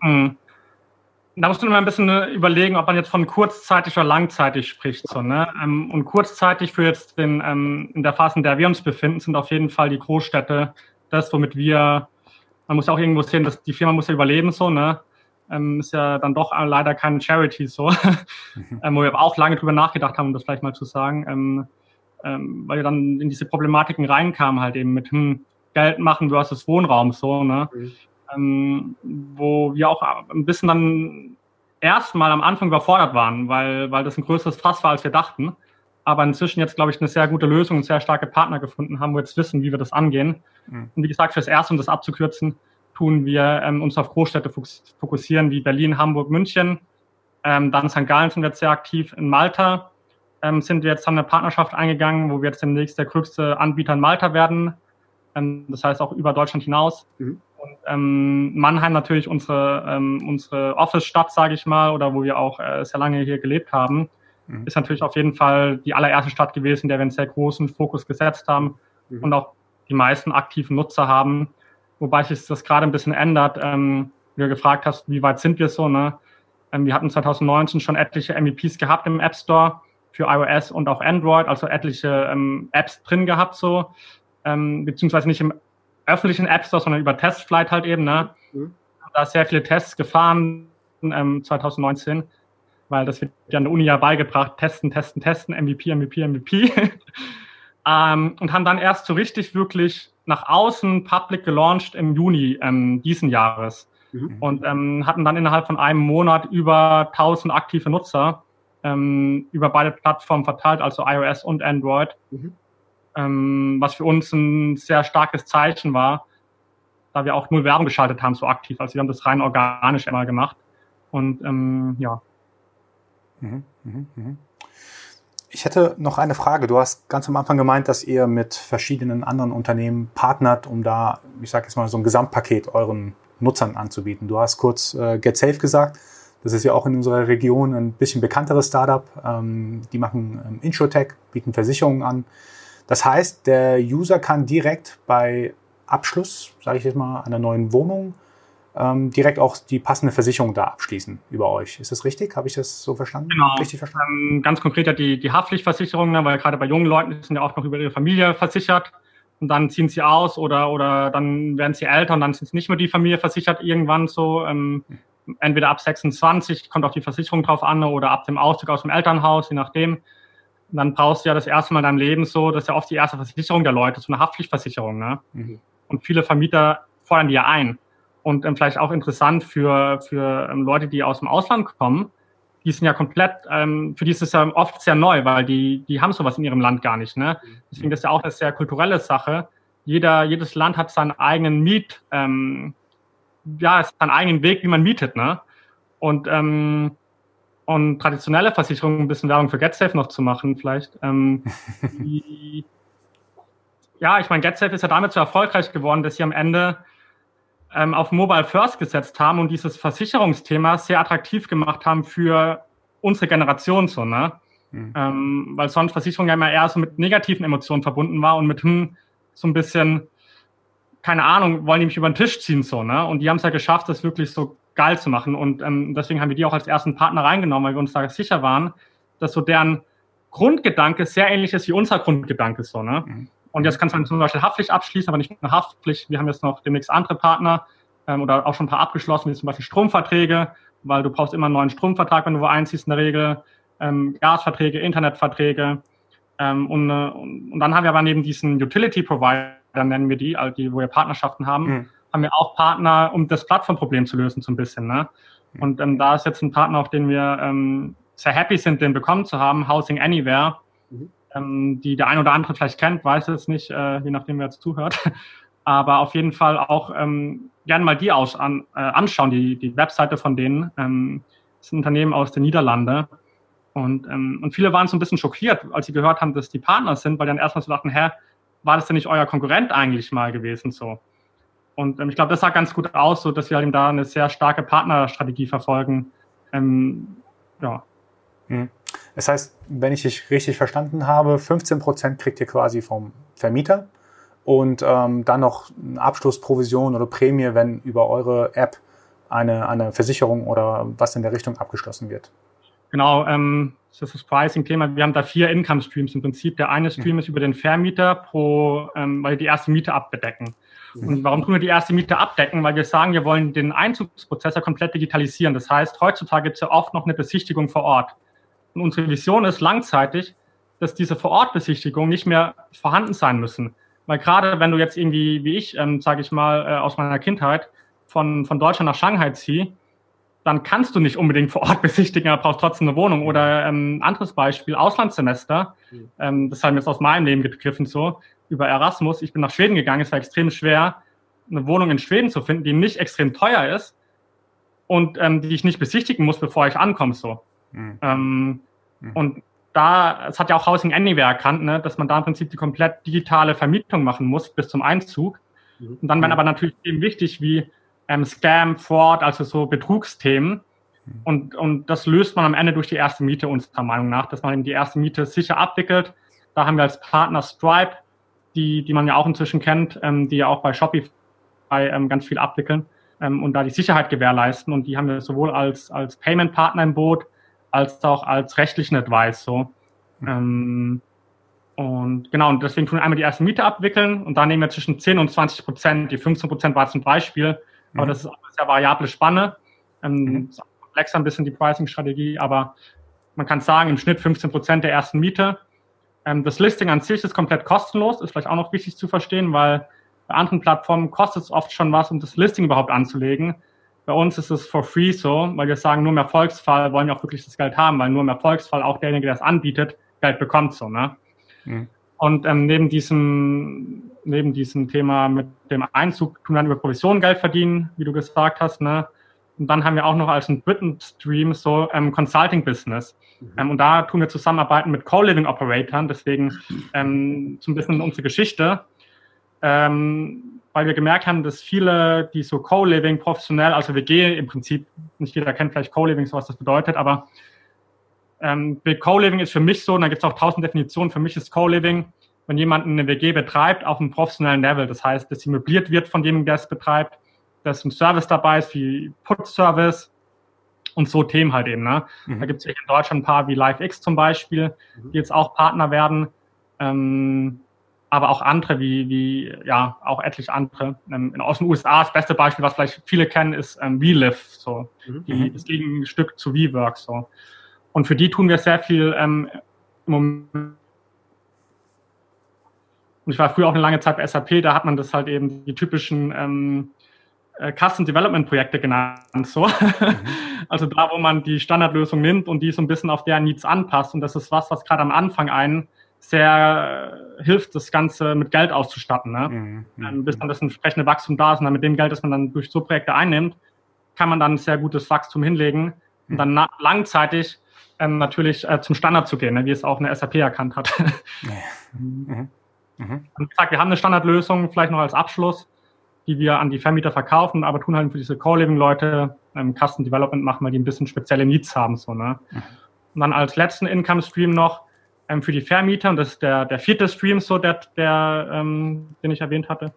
Mhm. Da musst du mal ein bisschen äh, überlegen, ob man jetzt von kurzzeitig oder langzeitig spricht. So, ne? Ähm, und kurzzeitig für jetzt den, ähm, in der Phase, in der wir uns befinden, sind auf jeden Fall die Großstädte das, womit wir man muss auch irgendwo sehen, dass die Firma muss ja überleben, so, ne? Ähm, ist ja dann doch leider keine Charity, so. Mhm. ähm, wo wir auch lange drüber nachgedacht haben, um das vielleicht mal zu sagen, ähm, ähm, weil wir dann in diese Problematiken reinkamen, halt eben mit, hm, Geld machen versus Wohnraum, so, ne? Mhm. Ähm, wo wir auch ein bisschen dann erstmal am Anfang überfordert waren, weil, weil das ein größeres Fass war, als wir dachten aber inzwischen jetzt, glaube ich, eine sehr gute Lösung und sehr starke Partner gefunden haben, wo wir jetzt wissen, wie wir das angehen. Mhm. Und wie gesagt, fürs Erste, um das abzukürzen, tun wir ähm, uns auf Großstädte fokussieren, wie Berlin, Hamburg, München. Ähm, dann St. Gallen sind wir jetzt sehr aktiv. In Malta ähm, sind wir jetzt, haben eine Partnerschaft eingegangen, wo wir jetzt demnächst der größte Anbieter in Malta werden. Ähm, das heißt auch über Deutschland hinaus. Mhm. Und ähm, Mannheim natürlich unsere, ähm, unsere Office-Stadt, sage ich mal, oder wo wir auch äh, sehr lange hier gelebt haben, mhm. ist natürlich auf jeden Fall die allererste Stadt gewesen, in der wir einen sehr großen Fokus gesetzt haben mhm. und auch die meisten aktiven Nutzer haben. Wobei sich das gerade ein bisschen ändert. Ähm, wie du gefragt hast, wie weit sind wir so, ne? Ähm, wir hatten 2019 schon etliche MVPs gehabt im App Store für iOS und auch Android, also etliche ähm, Apps drin gehabt so, ähm, beziehungsweise nicht im öffentlichen App Store, sondern über Testflight halt eben. Ne? Mhm. Da sehr viele Tests gefahren ähm, 2019, weil das wird ja an der Uni ja beigebracht, testen, testen, testen, MVP, MVP, MVP. ähm, und haben dann erst so richtig wirklich nach außen public gelauncht im Juni ähm, diesen Jahres. Mhm. Und ähm, hatten dann innerhalb von einem Monat über 1000 aktive Nutzer ähm, über beide Plattformen verteilt, also iOS und Android. Mhm. Ähm, was für uns ein sehr starkes Zeichen war, da wir auch null Werbung geschaltet haben, so aktiv. Also wir haben das rein organisch immer gemacht. Und ähm, ja. Mhm, mh, mh. Ich hätte noch eine Frage. Du hast ganz am Anfang gemeint, dass ihr mit verschiedenen anderen Unternehmen partnert, um da, ich sage jetzt mal, so ein Gesamtpaket euren Nutzern anzubieten. Du hast kurz äh, GetSafe gesagt. Das ist ja auch in unserer Region ein bisschen bekannteres Startup. Ähm, die machen ähm, Insurtech, bieten Versicherungen an. Das heißt, der User kann direkt bei Abschluss, sage ich jetzt mal, einer neuen Wohnung ähm, direkt auch die passende Versicherung da abschließen über euch. Ist das richtig? Habe ich das so verstanden? Genau. Richtig verstanden? Ähm, ganz konkret ja die, die Haftpflichtversicherung, ne, weil gerade bei jungen Leuten sind ja auch noch über ihre Familie versichert und dann ziehen sie aus oder, oder dann werden sie älter und dann sind sie nicht mehr die Familie versichert irgendwann so. Ähm, entweder ab 26 kommt auch die Versicherung drauf an oder ab dem Auszug aus dem Elternhaus, je nachdem. Und dann brauchst du ja das erste Mal in deinem Leben so, das ist ja oft die erste Versicherung der Leute, so eine Haftpflichtversicherung. Ne? Mhm. Und viele Vermieter fordern die ja ein. Und ähm, vielleicht auch interessant für, für ähm, Leute, die aus dem Ausland kommen, die sind ja komplett, ähm, für die ist es ja oft sehr neu, weil die, die haben sowas in ihrem Land gar nicht. Ne? Mhm. Deswegen ist ja auch eine sehr kulturelle Sache. Jeder, jedes Land hat seinen eigenen Miet, ähm, ja, seinen eigenen Weg, wie man mietet, ne? Und, ähm, und traditionelle Versicherungen, ein bisschen Werbung für GetSafe noch zu machen, vielleicht. Ähm, die, ja, ich meine, GetSafe ist ja damit so erfolgreich geworden, dass sie am Ende ähm, auf Mobile First gesetzt haben und dieses Versicherungsthema sehr attraktiv gemacht haben für unsere Generation so, ne? Mhm. Ähm, weil sonst Versicherung ja immer eher so mit negativen Emotionen verbunden war und mit hm, so ein bisschen, keine Ahnung, wollen die mich über den Tisch ziehen so, ne? Und die haben es ja geschafft, das wirklich so geil zu machen. Und ähm, deswegen haben wir die auch als ersten Partner reingenommen, weil wir uns da sicher waren, dass so deren Grundgedanke sehr ähnlich ist wie unser Grundgedanke so, ne? Mhm. Und jetzt kannst du zum Beispiel Haftpflicht abschließen, aber nicht nur Haftpflicht. Wir haben jetzt noch demnächst andere Partner ähm, oder auch schon ein paar abgeschlossen, wie zum Beispiel Stromverträge, weil du brauchst immer einen neuen Stromvertrag, wenn du wo einziehst in der Regel, ähm, Gasverträge, Internetverträge. Ähm, und, äh, und dann haben wir aber neben diesen Utility Provider, nennen wir die, also die, wo wir Partnerschaften haben, mhm. haben wir auch Partner, um das Plattformproblem zu lösen, so ein bisschen. Ne? Mhm. Und ähm, da ist jetzt ein Partner, auf den wir ähm, sehr happy sind, den bekommen zu haben, Housing Anywhere. Ähm, die der ein oder andere vielleicht kennt, weiß es nicht, äh, je nachdem wer jetzt zuhört. Aber auf jeden Fall auch ähm, gerne mal die aus, an, äh, anschauen, die, die Webseite von denen. Ähm, das ist ein Unternehmen aus den Niederlanden. Und, ähm, und viele waren so ein bisschen schockiert, als sie gehört haben, dass die Partner sind, weil die dann erstmal so dachten, hä, war das denn nicht euer Konkurrent eigentlich mal gewesen so? Und ähm, ich glaube, das sah ganz gut aus, so dass wir halt da eine sehr starke Partnerstrategie verfolgen. Ähm, ja. Mhm. Das heißt, wenn ich dich richtig verstanden habe, 15% kriegt ihr quasi vom Vermieter und ähm, dann noch eine Abschlussprovision oder Prämie, wenn über eure App eine, eine Versicherung oder was in der Richtung abgeschlossen wird. Genau, ähm, das ist das Pricing-Thema. Wir haben da vier Income-Streams im Prinzip. Der eine Stream mhm. ist über den Vermieter pro, ähm, weil wir die erste Miete abbedecken. Mhm. Und warum tun wir die erste Miete abdecken? Weil wir sagen, wir wollen den Einzugsprozess ja komplett digitalisieren. Das heißt, heutzutage gibt es ja oft noch eine Besichtigung vor Ort. Und unsere Vision ist langzeitig, dass diese Vorortbesichtigungen nicht mehr vorhanden sein müssen. Weil gerade wenn du jetzt irgendwie, wie ich, ähm, sage ich mal, äh, aus meiner Kindheit von, von Deutschland nach Shanghai zieh, dann kannst du nicht unbedingt vor Ort besichtigen, aber brauchst trotzdem eine Wohnung. Oder ähm, anderes Beispiel, Auslandssemester. Mhm. Ähm, das haben wir jetzt aus meinem Leben gegriffen so, über Erasmus. Ich bin nach Schweden gegangen, es war extrem schwer, eine Wohnung in Schweden zu finden, die nicht extrem teuer ist und ähm, die ich nicht besichtigen muss, bevor ich ankomme. So. Mhm. Ähm, mhm. Und da, es hat ja auch Housing Anywhere erkannt, ne, dass man da im Prinzip die komplett digitale Vermietung machen muss bis zum Einzug. Mhm. Und dann werden aber natürlich Themen wichtig wie ähm, Scam, Fraud, also so Betrugsthemen. Mhm. Und, und das löst man am Ende durch die erste Miete unserer Meinung nach, dass man eben die erste Miete sicher abwickelt. Da haben wir als Partner Stripe, die, die man ja auch inzwischen kennt, ähm, die ja auch bei Shopify ähm, ganz viel abwickeln ähm, und da die Sicherheit gewährleisten. Und die haben wir sowohl als, als Payment-Partner im Boot, als auch als rechtlichen Advice so. Mhm. Ähm, und genau, und deswegen tun wir einmal die erste Miete abwickeln und dann nehmen wir zwischen 10 und 20 Prozent. Die 15 Prozent war ein Beispiel, mhm. aber das ist auch eine sehr variable Spanne. Ähm, mhm. Ist auch komplexer ein bisschen die Pricing-Strategie, aber man kann sagen, im Schnitt 15 Prozent der ersten Miete. Ähm, das Listing an sich ist komplett kostenlos, ist vielleicht auch noch wichtig zu verstehen, weil bei anderen Plattformen kostet es oft schon was, um das Listing überhaupt anzulegen. Bei uns ist es for free so, weil wir sagen, nur im Erfolgsfall wollen wir auch wirklich das Geld haben, weil nur im Erfolgsfall auch derjenige, der es anbietet, Geld bekommt so. Ne? Mhm. Und ähm, neben diesem neben diesem Thema mit dem Einzug tun wir dann über Provision Geld verdienen, wie du gesagt hast. Ne? Und dann haben wir auch noch als einen dritten Stream so ähm, Consulting Business. Mhm. Ähm, und da tun wir zusammenarbeiten mit Co-Living Operatoren. Deswegen ähm, so ein bisschen unsere Geschichte. Ähm, weil wir gemerkt haben, dass viele, die so Co-Living professionell, also WG im Prinzip, nicht jeder kennt vielleicht Co-Living, so was das bedeutet, aber ähm, Co-Living ist für mich so, und da gibt es auch tausend Definitionen, für mich ist Co-Living, wenn jemand eine WG betreibt auf einem professionellen Level, das heißt, dass sie möbliert wird von dem, der es betreibt, dass ein Service dabei ist wie Put-Service und so Themen halt eben. Ne? Mhm. Da gibt es in Deutschland ein paar wie LiveX zum Beispiel, die jetzt auch Partner werden. Ähm, aber auch andere, wie, wie ja, auch etliche andere. Ähm, aus den USA, das beste Beispiel, was vielleicht viele kennen, ist ähm, WeLive, so, mhm. die, das Gegenstück zu WeWork, so. Und für die tun wir sehr viel ähm, im Moment. Und ich war früher auch eine lange Zeit bei SAP, da hat man das halt eben die typischen ähm, äh, Custom Development Projekte genannt, so. Mhm. Also da, wo man die Standardlösung nimmt und die so ein bisschen auf deren Needs anpasst. Und das ist was, was gerade am Anfang einen sehr äh, hilft, das Ganze mit Geld auszustatten. Ne? Mhm. Ähm, bis dann das entsprechende Wachstum da ist. Und dann mit dem Geld, das man dann durch so Projekte einnimmt, kann man dann sehr gutes Wachstum hinlegen und dann langzeitig ähm, natürlich äh, zum Standard zu gehen, ne? wie es auch eine SAP erkannt hat. mhm. Mhm. Und gesagt, wir haben eine Standardlösung, vielleicht noch als Abschluss, die wir an die Vermieter verkaufen, aber tun halt für diese Co-Living-Leute ähm, Custom Development machen, weil die ein bisschen spezielle Needs haben. So, ne? Mhm. Und dann als letzten Income-Stream noch, ähm, für die Vermieter, und das ist der, der vierte Stream, so der, der ähm, den ich erwähnt hatte,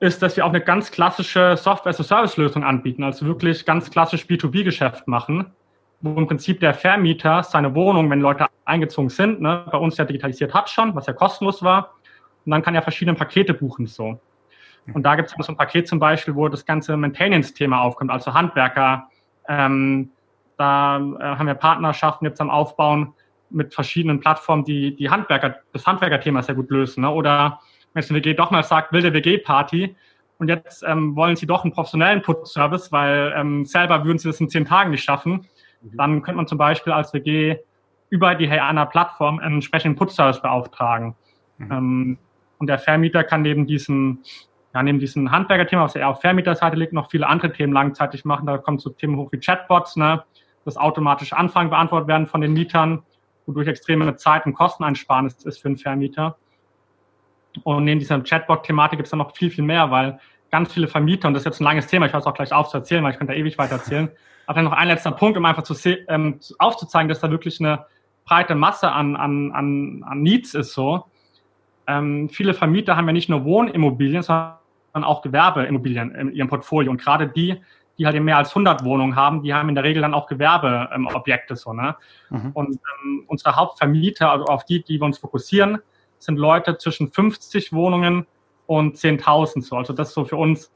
ist, dass wir auch eine ganz klassische Software-as-a-Service-Lösung anbieten, also wirklich ganz klassisch B2B-Geschäft machen, wo im Prinzip der Vermieter seine Wohnung, wenn Leute eingezogen sind, ne, bei uns ja digitalisiert hat schon, was ja kostenlos war, und dann kann er verschiedene Pakete buchen so. Und da gibt es so ein Paket zum Beispiel, wo das ganze Maintenance-Thema aufkommt, also Handwerker. Ähm, da äh, haben wir Partnerschaften jetzt am Aufbauen, mit verschiedenen Plattformen, die die Handwerker, das Handwerkerthema sehr gut lösen. Ne? Oder wenn es eine WG doch mal sagt, wilde WG-Party und jetzt ähm, wollen sie doch einen professionellen Put-Service, weil ähm, selber würden sie das in zehn Tagen nicht schaffen, mhm. dann könnte man zum Beispiel als WG über die HeyAnna-Plattform einen entsprechenden Put-Service beauftragen. Mhm. Ähm, und der Vermieter kann neben diesem ja, neben diesem Handwerkerthema, was ja eher auf Vermieterseite liegt, noch viele andere Themen langzeitig machen. Da kommt so Themen hoch wie Chatbots, ne, dass automatische Anfragen beantwortet werden von den Mietern wodurch extreme Zeit- und Kosteneinsparnis ist für einen Vermieter. Und neben dieser Chatbot-Thematik gibt es dann noch viel, viel mehr, weil ganz viele Vermieter, und das ist jetzt ein langes Thema, ich weiß auch gleich aufzuerzählen, weil ich könnte da ewig weiter erzählen, aber dann noch ein letzter Punkt, um einfach zu ähm, aufzuzeigen, dass da wirklich eine breite Masse an, an, an, an Needs ist so. Ähm, viele Vermieter haben ja nicht nur Wohnimmobilien, sondern auch Gewerbeimmobilien in ihrem Portfolio. Und gerade die, die halt eben mehr als 100 Wohnungen haben, die haben in der Regel dann auch Gewerbeobjekte so, ne? Mhm. Und ähm, unsere Hauptvermieter, also auf die, die wir uns fokussieren, sind Leute zwischen 50 Wohnungen und 10.000 so. Also das ist so für uns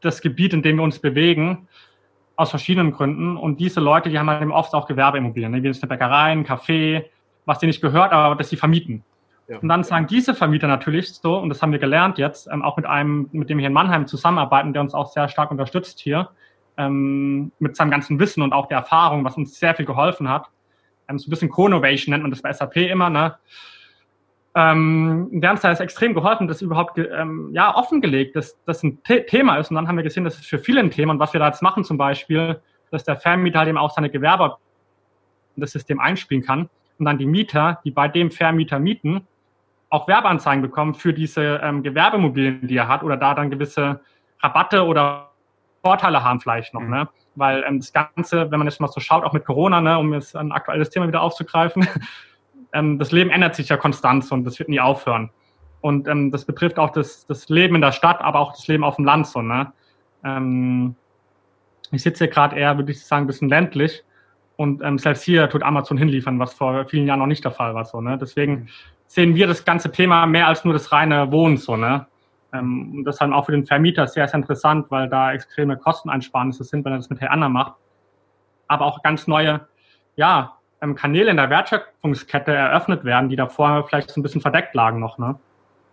das Gebiet, in dem wir uns bewegen, aus verschiedenen Gründen. Und diese Leute, die haben halt eben oft auch Gewerbeimmobilien, ne? wie eine Bäckerei, ein Café, was denen nicht gehört, aber das sie vermieten. Und dann sagen diese Vermieter natürlich so, und das haben wir gelernt jetzt, ähm, auch mit einem, mit dem wir hier in Mannheim zusammenarbeiten, der uns auch sehr stark unterstützt hier, ähm, mit seinem ganzen Wissen und auch der Erfahrung, was uns sehr viel geholfen hat. Ähm, so ein bisschen Co-Innovation nennt man das bei SAP immer, ne? Ähm, der uns da ist extrem geholfen, das überhaupt ähm, ja, offengelegt, dass das ein The Thema ist. Und dann haben wir gesehen, das ist für viele ein Thema. Und was wir da jetzt machen zum Beispiel, dass der Vermieter halt eben auch seine Gewerbe in das System einspielen kann und dann die Mieter, die bei dem Vermieter mieten, auch Werbeanzeigen bekommen für diese ähm, Gewerbemobilien, die er hat, oder da dann gewisse Rabatte oder Vorteile haben vielleicht noch, mhm. ne? Weil ähm, das Ganze, wenn man jetzt mal so schaut, auch mit Corona, ne, um jetzt ein aktuelles Thema wieder aufzugreifen, ähm, das Leben ändert sich ja konstant und das wird nie aufhören. Und ähm, das betrifft auch das, das Leben in der Stadt, aber auch das Leben auf dem Land so, ne? Ähm, ich sitze hier gerade eher, würde ich sagen, ein bisschen ländlich. Und ähm, selbst hier tut Amazon hinliefern, was vor vielen Jahren noch nicht der Fall war. So, ne? Deswegen mhm. Sehen wir das ganze Thema mehr als nur das reine Wohnen. So, ne? Ähm, und das ist dann auch für den Vermieter sehr, sehr interessant, weil da extreme Kosteneinsparnisse sind, wenn er das mit Herr Anna macht. Aber auch ganz neue ja, ähm, Kanäle in der Wertschöpfungskette eröffnet werden, die davor vielleicht so ein bisschen verdeckt lagen noch. Ne?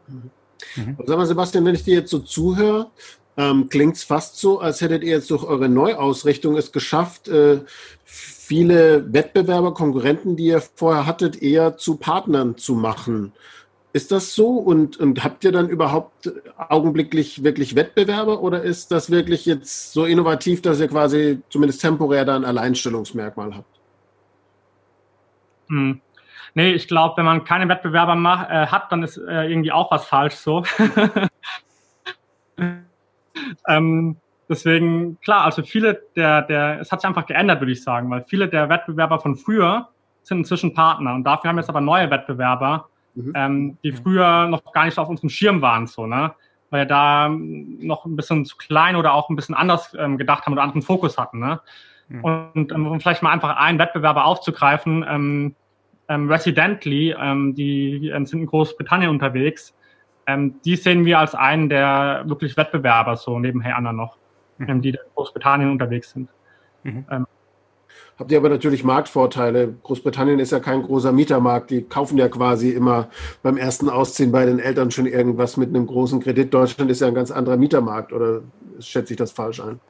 Mhm. Sag mal, Sebastian, wenn ich dir jetzt so zuhöre, ähm, klingt es fast so, als hättet ihr jetzt durch eure Neuausrichtung es geschafft, äh, viele Wettbewerber, Konkurrenten, die ihr vorher hattet, eher zu Partnern zu machen. Ist das so? Und, und habt ihr dann überhaupt augenblicklich wirklich Wettbewerber oder ist das wirklich jetzt so innovativ, dass ihr quasi zumindest temporär da ein Alleinstellungsmerkmal habt? Hm. Nee, ich glaube, wenn man keine Wettbewerber macht, äh, hat, dann ist äh, irgendwie auch was falsch so. Ähm, deswegen, klar, also viele der, der, es hat sich einfach geändert, würde ich sagen, weil viele der Wettbewerber von früher sind inzwischen Partner und dafür haben wir jetzt aber neue Wettbewerber, mhm. ähm, die früher noch gar nicht auf unserem Schirm waren, so, ne? Weil da noch ein bisschen zu klein oder auch ein bisschen anders ähm, gedacht haben oder anderen Fokus hatten, ne? Mhm. Und ähm, um vielleicht mal einfach einen Wettbewerber aufzugreifen, ähm, ähm, Residently, ähm, die ähm, sind in Großbritannien unterwegs, ähm, die sehen wir als einen der wirklich Wettbewerber so nebenher anderen noch, mhm. ähm, die in Großbritannien unterwegs sind. Mhm. Ähm, Habt ihr aber natürlich Marktvorteile. Großbritannien ist ja kein großer Mietermarkt. Die kaufen ja quasi immer beim ersten Ausziehen bei den Eltern schon irgendwas mit einem großen Kredit. Deutschland ist ja ein ganz anderer Mietermarkt. Oder schätze ich das falsch ein?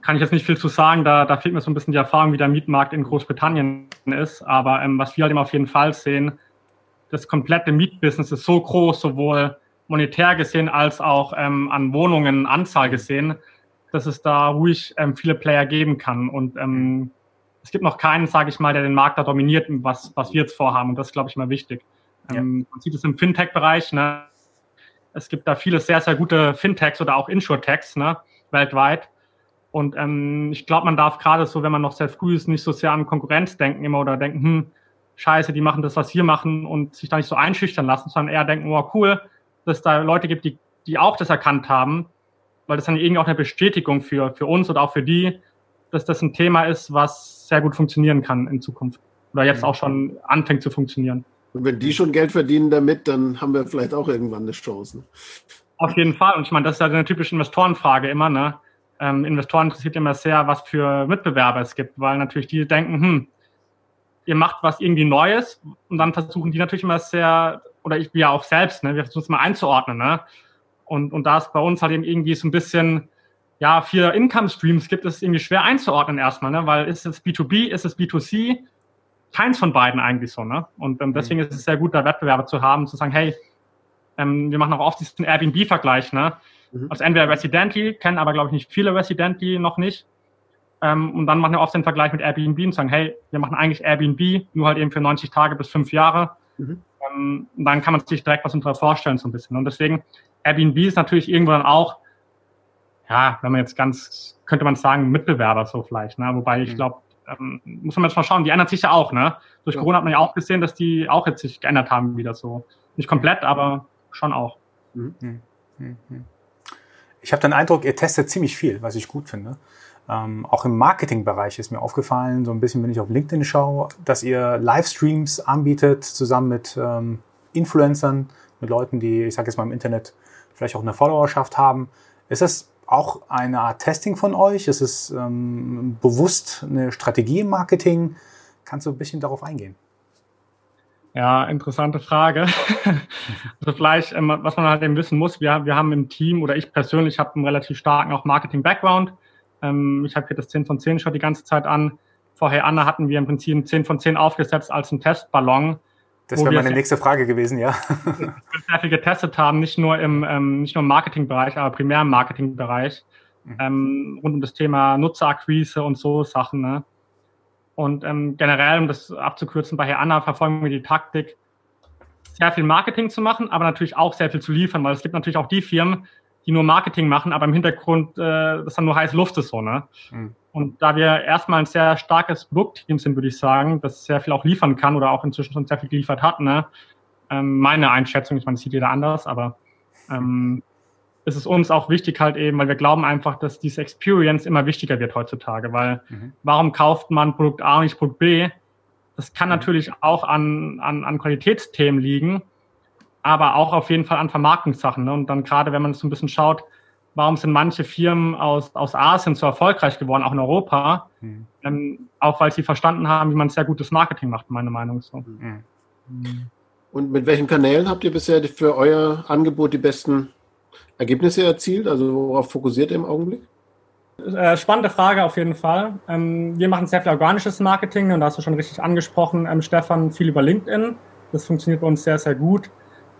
Kann ich jetzt nicht viel zu sagen. Da, da fehlt mir so ein bisschen die Erfahrung, wie der Mietmarkt in Großbritannien ist. Aber ähm, was wir halt immer auf jeden Fall sehen, das komplette Mietbusiness ist so groß, sowohl monetär gesehen als auch ähm, an Wohnungen Anzahl gesehen, dass es da ruhig ähm, viele Player geben kann. Und ähm, es gibt noch keinen, sage ich mal, der den Markt da dominiert, was, was wir jetzt vorhaben. Und das ist, glaube ich, mal wichtig. Ja. Ähm, man sieht es im Fintech-Bereich. Ne? Es gibt da viele sehr, sehr gute Fintechs oder auch Insurtechs ne? weltweit. Und ähm, ich glaube, man darf gerade so, wenn man noch sehr früh ist, nicht so sehr an Konkurrenz denken immer oder denken, hm, scheiße, die machen das, was wir machen und sich da nicht so einschüchtern lassen, sondern eher denken, oh cool, dass es da Leute gibt, die, die auch das erkannt haben, weil das dann irgendwie auch eine Bestätigung für, für uns oder auch für die, dass das ein Thema ist, was sehr gut funktionieren kann in Zukunft oder jetzt auch schon anfängt zu funktionieren. Und wenn die schon Geld verdienen damit, dann haben wir vielleicht auch irgendwann eine Chance. Auf jeden Fall. Und ich meine, das ist ja eine typische Investorenfrage immer. Ne? Ähm, Investoren interessiert immer sehr, was für Mitbewerber es gibt, weil natürlich die denken, hm, ihr macht was irgendwie Neues und dann versuchen die natürlich immer sehr, oder ich ja auch selbst, ne, wir versuchen es mal einzuordnen, ne? Und, und da es bei uns halt eben irgendwie so ein bisschen, ja, vier Income Streams gibt, ist es irgendwie schwer einzuordnen erstmal, ne? Weil ist es B2B, ist es B2C? Keins von beiden eigentlich so, ne? Und ähm, deswegen ist es sehr gut, da Wettbewerber zu haben, zu sagen, hey, ähm, wir machen auch oft diesen Airbnb-Vergleich, ne? Mhm. Also entweder Residently, kennen aber, glaube ich, nicht viele Residently noch nicht. Ähm, und dann machen wir oft den Vergleich mit Airbnb und sagen, hey, wir machen eigentlich Airbnb, nur halt eben für 90 Tage bis fünf Jahre. Mhm. Ähm, und dann kann man sich direkt was unter vorstellen so ein bisschen. Und deswegen, Airbnb ist natürlich irgendwo dann auch, ja, wenn man jetzt ganz, könnte man sagen, Mitbewerber so vielleicht. Ne? Wobei ich mhm. glaube, ähm, muss man jetzt mal schauen, die ändert sich ja auch. Ne? Durch ja. Corona hat man ja auch gesehen, dass die auch jetzt sich geändert haben wieder so. Nicht komplett, aber schon auch. Mhm. mhm. mhm. Ich habe den Eindruck, ihr testet ziemlich viel, was ich gut finde. Ähm, auch im Marketingbereich ist mir aufgefallen, so ein bisschen, wenn ich auf LinkedIn schaue, dass ihr Livestreams anbietet, zusammen mit ähm, Influencern, mit Leuten, die, ich sage jetzt mal im Internet, vielleicht auch eine Followerschaft haben. Ist das auch eine Art Testing von euch? Ist es ähm, bewusst eine Strategie im Marketing? Kannst du ein bisschen darauf eingehen? Ja, interessante Frage. also vielleicht, ähm, was man halt eben wissen muss, wir, wir haben im Team oder ich persönlich habe einen relativ starken auch Marketing-Background. Ähm, ich habe hier das 10 von 10 schon die ganze Zeit an. Vorher Anna hatten wir im Prinzip 10 von 10 aufgesetzt als ein Testballon. Das wäre meine nächste Frage gewesen, ja. sehr viel getestet haben, nicht nur im, ähm, nicht nur im Marketingbereich, aber primär im Marketingbereich. Mhm. Ähm, rund um das Thema Nutzerakquise und so Sachen. Ne? Und ähm, generell, um das abzukürzen, bei Herr Anna verfolgen wir die Taktik, sehr viel Marketing zu machen, aber natürlich auch sehr viel zu liefern, weil es gibt natürlich auch die Firmen, die nur Marketing machen, aber im Hintergrund äh, das dann nur heiße Luft ist so, ne? Mhm. Und da wir erstmal ein sehr starkes Produktteam sind, würde ich sagen, das sehr viel auch liefern kann oder auch inzwischen schon sehr viel geliefert hat, ne? Ähm, meine Einschätzung, ich meine, das sieht jeder anders, aber ähm, ist es uns auch wichtig halt eben, weil wir glauben einfach, dass diese Experience immer wichtiger wird heutzutage, weil mhm. warum kauft man Produkt A und nicht Produkt B? Das kann mhm. natürlich auch an, an, an Qualitätsthemen liegen, aber auch auf jeden Fall an Vermarktungssachen. Ne? Und dann gerade, wenn man so ein bisschen schaut, warum sind manche Firmen aus, aus Asien so erfolgreich geworden, auch in Europa, mhm. ähm, auch weil sie verstanden haben, wie man sehr gutes Marketing macht, meine Meinung so. Mhm. Und mit welchen Kanälen habt ihr bisher für euer Angebot die besten Ergebnisse erzielt? Also worauf fokussiert ihr im Augenblick? Äh, spannende Frage auf jeden Fall. Ähm, wir machen sehr viel organisches Marketing und da hast du schon richtig angesprochen, ähm, Stefan, viel über LinkedIn. Das funktioniert bei uns sehr, sehr gut.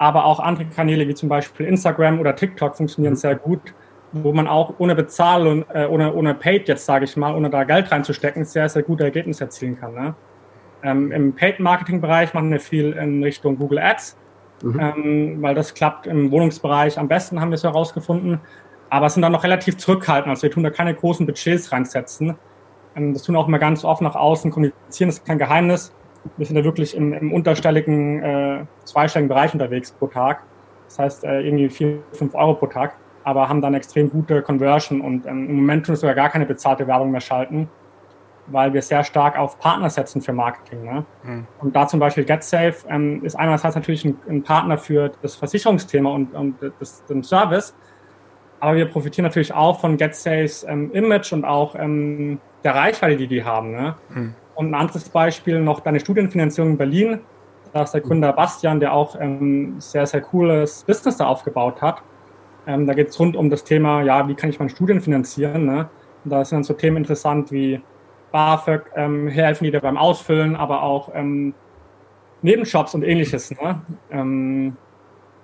Aber auch andere Kanäle wie zum Beispiel Instagram oder TikTok funktionieren mhm. sehr gut, wo man auch ohne Bezahlung, äh, ohne, ohne Paid jetzt sage ich mal, ohne da Geld reinzustecken, sehr, sehr gute Ergebnisse erzielen kann. Ne? Ähm, Im Paid-Marketing-Bereich machen wir viel in Richtung Google Ads, mhm. ähm, weil das klappt im Wohnungsbereich am besten, haben wir es herausgefunden. Aber es sind dann noch relativ zurückhaltend, also wir tun da keine großen Budgets reinsetzen. Ähm, das tun auch immer ganz offen nach außen kommunizieren, das ist kein Geheimnis. Wir sind da wirklich im, im unterstelligen, äh, zweistelligen Bereich unterwegs pro Tag. Das heißt, äh, irgendwie vier, fünf Euro pro Tag, aber haben dann extrem gute Conversion und ähm, im Moment tun wir sogar gar keine bezahlte Werbung mehr schalten weil wir sehr stark auf Partner setzen für Marketing. Ne? Mhm. Und da zum Beispiel GetSafe ähm, ist einerseits natürlich ein, ein, Partner für das Versicherungsthema und, und das, den Service, aber wir profitieren natürlich auch von GetSafes ähm, Image und auch ähm, der Reichweite, die die haben. Ne? Mhm. Und ein anderes Beispiel noch deine Studienfinanzierung in Berlin. Da ist der Gründer Bastian, der auch ähm, sehr, sehr cooles Business da aufgebaut hat. Ähm, da geht es rund um das Thema, ja, wie kann ich mein Studien finanzieren? Ne? Da sind dann so Themen interessant wie BAföG ähm, helfen die dir beim Ausfüllen, aber auch ähm, Nebenshops und ähnliches. Ne? Ähm,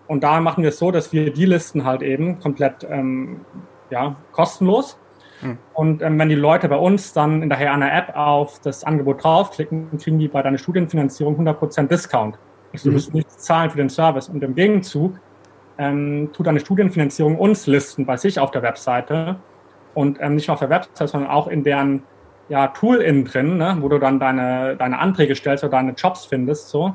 und da machen wir es so, dass wir die Listen halt eben komplett ähm, ja, kostenlos. Hm. Und ähm, wenn die Leute bei uns dann in der Heana App auf das Angebot draufklicken, kriegen die bei deiner Studienfinanzierung 100% Discount. Also mhm. du musst nichts zahlen für den Service. Und im Gegenzug ähm, tut deine Studienfinanzierung uns listen bei sich auf der Webseite. Und ähm, nicht nur auf der Webseite, sondern auch in deren ja, Tool innen drin, ne, wo du dann deine, deine Anträge stellst oder deine Jobs findest, so.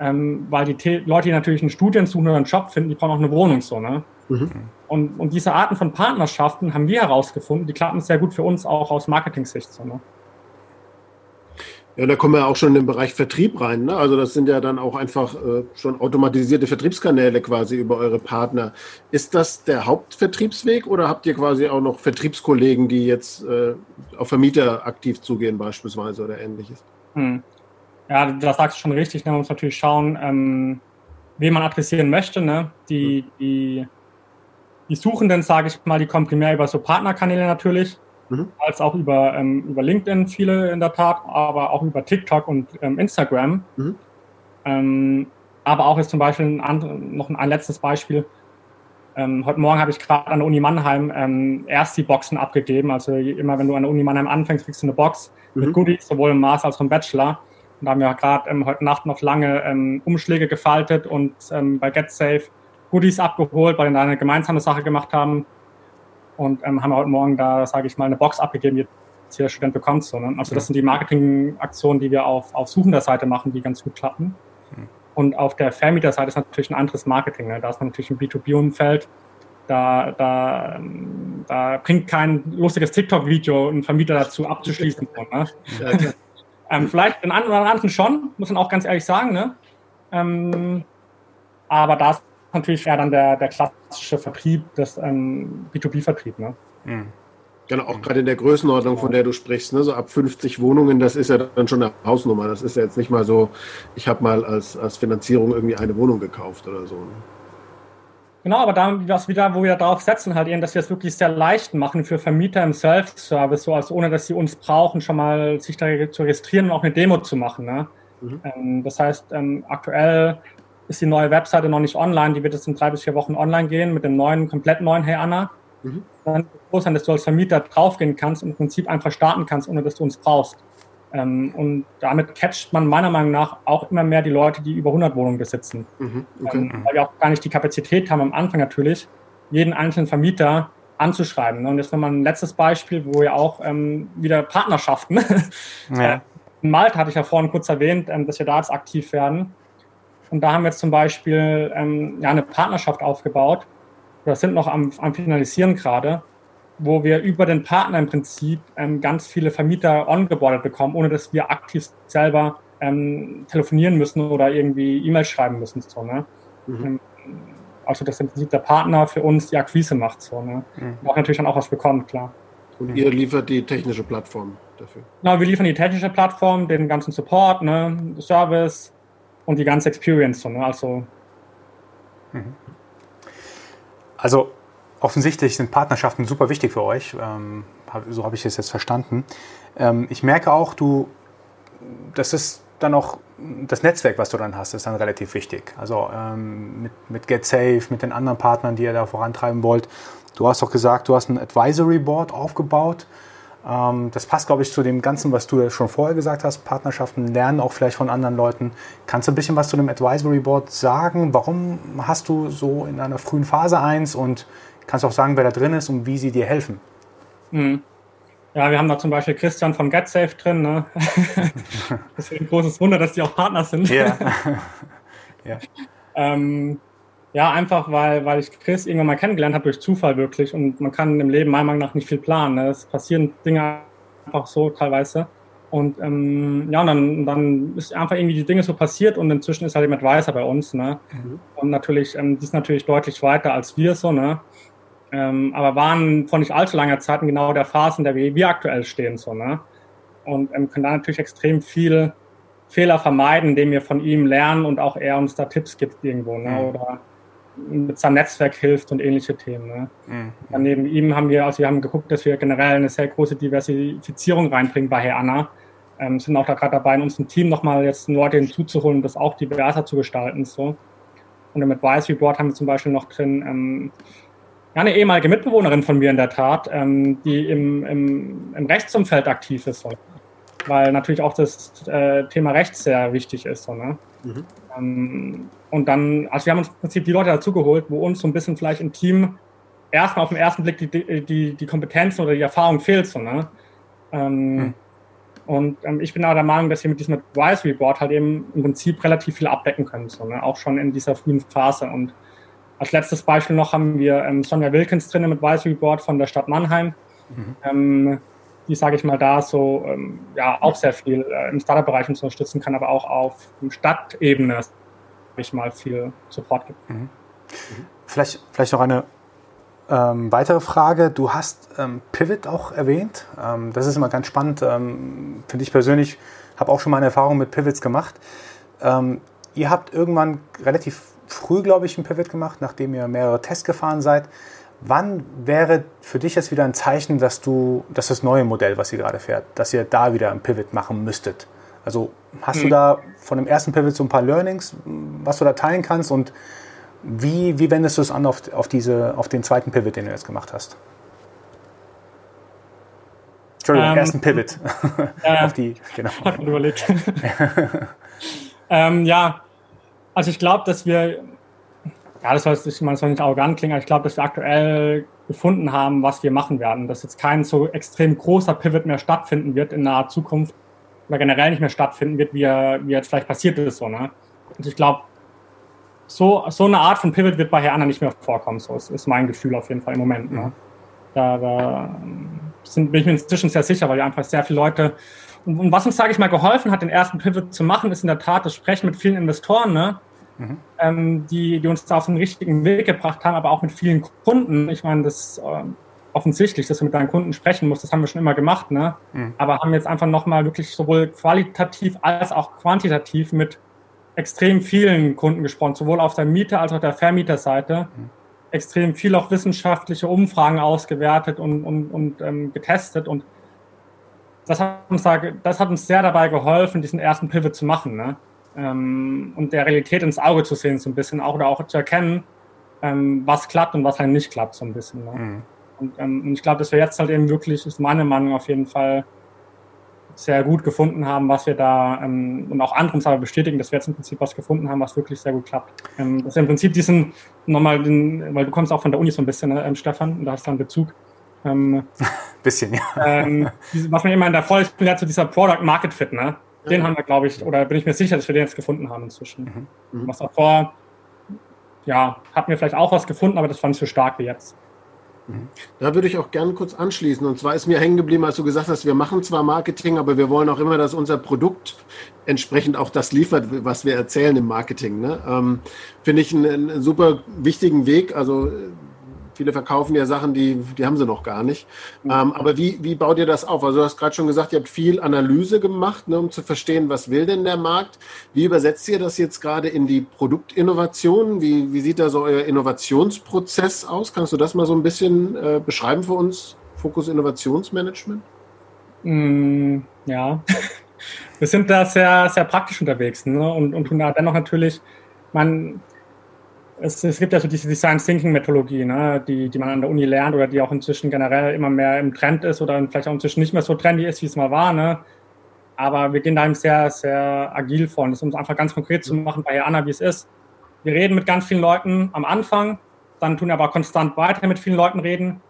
Ähm, weil die The Leute, die natürlich einen Studien suchen oder einen Job finden, die brauchen auch eine Wohnung, so, ne. Mhm. Und, und diese Arten von Partnerschaften haben wir herausgefunden, die klappen sehr gut für uns auch aus Marketing-Sicht, so, ne. Ja, da kommen wir auch schon in den Bereich Vertrieb rein. Ne? Also das sind ja dann auch einfach äh, schon automatisierte Vertriebskanäle quasi über eure Partner. Ist das der Hauptvertriebsweg oder habt ihr quasi auch noch Vertriebskollegen, die jetzt äh, auf Vermieter aktiv zugehen beispielsweise oder ähnliches? Hm. Ja, das sagst du schon richtig. Ne? Man muss natürlich schauen, ähm, wen man adressieren möchte. Ne? Die, hm. die, die Suchenden, sage ich mal, die kommen primär über so Partnerkanäle natürlich mhm. als auch über, ähm, über LinkedIn viele in der Tat, aber auch über TikTok und ähm, Instagram. Mhm. Ähm, aber auch jetzt zum Beispiel ein andre, noch ein, ein letztes Beispiel. Ähm, heute Morgen habe ich gerade an der Uni Mannheim ähm, erst die Boxen abgegeben. Also immer wenn du an der Uni Mannheim anfängst, kriegst du eine Box mhm. mit Goodies, sowohl im Master als auch im Bachelor. Und da haben wir gerade ähm, heute Nacht noch lange Umschläge gefaltet und bei GetSafe Goodies abgeholt, weil wir da eine gemeinsame Sache gemacht haben und ähm, haben heute Morgen da, sage ich mal, eine Box abgegeben, die jetzt jeder Student bekommt. So, ne? Also das sind die Marketingaktionen, die wir auf, auf suchender Seite machen, die ganz gut klappen. Mhm. Und auf der Vermieter-Seite ist natürlich ein anderes Marketing. Ne? Da ist man natürlich im B2B-Umfeld. Da, da, da bringt kein lustiges TikTok-Video einen Vermieter dazu abzuschließen. Ne? Ja, ähm, vielleicht den einen oder anderen schon, muss man auch ganz ehrlich sagen. Ne? Ähm, aber da ist natürlich eher dann der, der klassische Vertrieb, das ähm, B2B-Vertrieb. Ne? Mhm. Genau, auch gerade in der Größenordnung, von der du sprichst, ne, so ab 50 Wohnungen, das ist ja dann schon eine Hausnummer. Das ist ja jetzt nicht mal so, ich habe mal als, als Finanzierung irgendwie eine Wohnung gekauft oder so. Ne? Genau, aber da, was wieder, wo wir darauf setzen, halt eben, dass wir es wirklich sehr leicht machen für Vermieter im Self-Service, so als ohne dass sie uns brauchen, schon mal sich da zu registrieren und auch eine Demo zu machen. Ne? Mhm. Ähm, das heißt, ähm, aktuell ist die neue Webseite noch nicht online. Die wird jetzt in drei bis vier Wochen online gehen mit dem neuen, komplett neuen Hey Anna. Mhm. Dann groß sein, dass du als Vermieter draufgehen kannst und im Prinzip einfach starten kannst, ohne dass du uns brauchst. Ähm, und damit catcht man meiner Meinung nach auch immer mehr die Leute, die über 100 Wohnungen besitzen. Mhm, okay. ähm, weil wir auch gar nicht die Kapazität haben, am Anfang natürlich, jeden einzelnen Vermieter anzuschreiben. Und jetzt nochmal ein letztes Beispiel, wo wir auch ähm, wieder Partnerschaften. Ja. Äh, in Malta hatte ich ja vorhin kurz erwähnt, ähm, dass wir da jetzt aktiv werden. Und da haben wir jetzt zum Beispiel ähm, ja, eine Partnerschaft aufgebaut. Das sind noch am, am Finalisieren gerade, wo wir über den Partner im Prinzip ähm, ganz viele Vermieter ongeboardet bekommen, ohne dass wir aktiv selber ähm, telefonieren müssen oder irgendwie E-Mails schreiben müssen. So, ne? Mhm. Ähm, also dass im Prinzip der Partner für uns die Akquise macht. So, ne? Mhm. auch natürlich dann auch was bekommt, klar. Und ihr liefert die technische Plattform dafür? Genau, wir liefern die technische Plattform, den ganzen Support, ne, Service und die ganze Experience. So, ne? Also, mhm. also offensichtlich sind Partnerschaften super wichtig für euch. Ähm, so habe ich es jetzt verstanden. Ähm, ich merke auch, du, das ist dann auch das Netzwerk, was du dann hast, ist dann relativ wichtig. Also ähm, mit, mit GetSafe, mit den anderen Partnern, die ihr da vorantreiben wollt. Du hast doch gesagt, du hast ein Advisory Board aufgebaut. Ähm, das passt, glaube ich, zu dem Ganzen, was du schon vorher gesagt hast. Partnerschaften lernen auch vielleicht von anderen Leuten. Kannst du ein bisschen was zu dem Advisory Board sagen? Warum hast du so in einer frühen Phase eins und kannst auch sagen, wer da drin ist und wie sie dir helfen? Mhm. Ja, wir haben da zum Beispiel Christian von GetSafe drin. Ne? das ist ein großes Wunder, dass die auch Partner sind. Ja. ja. ähm, ja, einfach weil, weil ich Chris irgendwann mal kennengelernt habe durch Zufall wirklich und man kann im Leben meiner Meinung nach nicht viel planen. Ne? Es passieren Dinge einfach so teilweise. Und ähm, ja, und dann, dann ist einfach irgendwie die Dinge so passiert und inzwischen ist halt jemand Weißer bei uns. Ne? Mhm. Und natürlich, ähm, die ist natürlich deutlich weiter als wir so, ne? Ähm, aber waren vor nicht allzu langer Zeit in genau der Phase, in der wir, wir aktuell stehen. So, ne? Und ähm, können da natürlich extrem viel Fehler vermeiden, indem wir von ihm lernen und auch er uns da Tipps gibt irgendwo. Ne? Mhm. Oder mit seinem Netzwerk hilft und ähnliche Themen. Ne? Mhm. Dann neben ihm haben wir, also wir haben geguckt, dass wir generell eine sehr große Diversifizierung reinbringen bei Herr Anna. Ähm, sind auch da gerade dabei, in unserem Team nochmal jetzt Leute hinzuzuholen, das auch diverser zu gestalten. So. Und im Advisory Board haben wir zum Beispiel noch drin ähm, ja, eine ehemalige Mitbewohnerin von mir in der Tat, ähm, die im, im, im Rechtsumfeld aktiv ist. So. Weil natürlich auch das äh, Thema Recht sehr wichtig ist. So, ne? Mhm. Ähm, und dann, also wir haben uns im Prinzip die Leute dazugeholt, wo uns so ein bisschen vielleicht im Team erstmal auf den ersten Blick die, die, die Kompetenzen oder die Erfahrung fehlt. So, ne? Ähm, mhm. Und ähm, ich bin aber der Meinung, dass wir mit diesem Advisory Board halt eben im Prinzip relativ viel abdecken können, so, ne? auch schon in dieser frühen Phase. Und als letztes Beispiel noch haben wir ähm, Sonja Wilkins drin im Advisory Board von der Stadt Mannheim. Mhm. Ähm, die, sage ich mal, da so ähm, ja auch sehr viel äh, im Startup-Bereich unterstützen kann, aber auch auf Stadtebene ich mal viel Support gibt. Mhm. Vielleicht, vielleicht noch eine ähm, weitere Frage. Du hast ähm, Pivot auch erwähnt. Ähm, das ist immer ganz spannend. Ähm, Finde ich persönlich, habe auch schon mal eine Erfahrung mit Pivots gemacht. Ähm, ihr habt irgendwann relativ früh, glaube ich, ein Pivot gemacht, nachdem ihr mehrere Tests gefahren seid. Wann wäre für dich jetzt wieder ein Zeichen, dass du, dass das neue Modell, was ihr gerade fährt, dass ihr da wieder ein Pivot machen müsstet? Also hast hm. du da von dem ersten Pivot so ein paar Learnings, was du da teilen kannst und wie, wie wendest du es an auf, auf, diese, auf den zweiten Pivot, den du jetzt gemacht hast? Entschuldigung, ähm, ersten Pivot. Äh, auf die, genau. Überlegt. ähm, ja, also ich glaube, dass wir ja, das soll, das soll nicht arrogant klingen, aber ich glaube, dass wir aktuell gefunden haben, was wir machen werden. Dass jetzt kein so extrem großer Pivot mehr stattfinden wird in naher Zukunft oder generell nicht mehr stattfinden wird, wie, er, wie jetzt vielleicht passiert ist. So, ne? Und ich glaube, so, so eine Art von Pivot wird bei Herr Anna nicht mehr vorkommen. So ist, ist mein Gefühl auf jeden Fall im Moment. Ne? Da, da sind, bin ich mir inzwischen sehr sicher, weil ja einfach sehr viele Leute und, und was uns, sage ich mal, geholfen hat, den ersten Pivot zu machen, ist in der Tat das Sprechen mit vielen Investoren, ne? mhm. ähm, die, die uns da auf den richtigen Weg gebracht haben, aber auch mit vielen Kunden. Ich meine, das äh, offensichtlich, dass du mit deinen Kunden sprechen musst, das haben wir schon immer gemacht, ne? Mhm. aber haben jetzt einfach nochmal wirklich sowohl qualitativ als auch quantitativ mit extrem vielen Kunden gesprochen, sowohl auf der Mieter- als auch der Vermieterseite. Mhm. Extrem viel auch wissenschaftliche Umfragen ausgewertet und, und, und ähm, getestet und das hat, uns da, das hat uns sehr dabei geholfen, diesen ersten Pivot zu machen. Ne? ähm, und der Realität ins Auge zu sehen, so ein bisschen auch oder auch zu erkennen, ähm, was klappt und was halt nicht klappt, so ein bisschen. Ne? Mhm. Und, ähm, und, ich glaube, dass wir jetzt halt eben wirklich, ist meine Meinung auf jeden Fall, sehr gut gefunden haben, was wir da ähm, und auch andere uns aber bestätigen, dass wir jetzt im Prinzip was gefunden haben, was wirklich sehr gut klappt. Ähm, dass wir im Prinzip diesen nochmal, den, weil du kommst auch von der Uni so ein bisschen, ne, ähm, Stefan, und da hast du einen Bezug. Ähm, bisschen, ja. Ähm, was man immer in der Vorlesung lernt, so dieser Product Market Fit, ne? Den haben wir, glaube ich, oder bin ich mir sicher, dass wir den jetzt gefunden haben inzwischen. Mhm. Mhm. Was davor, ja, hatten wir vielleicht auch was gefunden, aber das war nicht so stark wie jetzt. Da würde ich auch gerne kurz anschließen. Und zwar ist mir hängen geblieben, als du gesagt hast, wir machen zwar Marketing, aber wir wollen auch immer, dass unser Produkt entsprechend auch das liefert, was wir erzählen im Marketing. Ne? Ähm, Finde ich einen, einen, super wichtigen Weg. Also Viele verkaufen ja Sachen, die, die haben sie noch gar nicht. Mhm. Ähm, aber wie, wie baut ihr das auf? Also du hast gerade schon gesagt, ihr habt viel Analyse gemacht, ne, um zu verstehen, was will denn der Markt. Wie übersetzt ihr das jetzt gerade in die Produktinnovation? Wie, wie sieht da so euer Innovationsprozess aus? Kannst du das mal so ein bisschen äh, beschreiben für uns? Fokus Innovationsmanagement? Mm, ja, wir sind da sehr, sehr praktisch unterwegs ne? und, und tun da dennoch natürlich, man, es, es gibt ja so diese Design Thinking Methodologie, ne, die, die man an der Uni lernt oder die auch inzwischen generell immer mehr im Trend ist oder vielleicht auch inzwischen nicht mehr so trendy ist, wie es mal war. Ne. Aber wir gehen da eben sehr, sehr agil vor. Und das um es einfach ganz konkret zu machen bei Anna, wie es ist. Wir reden mit ganz vielen Leuten am Anfang, dann tun wir aber konstant weiter mit vielen Leuten reden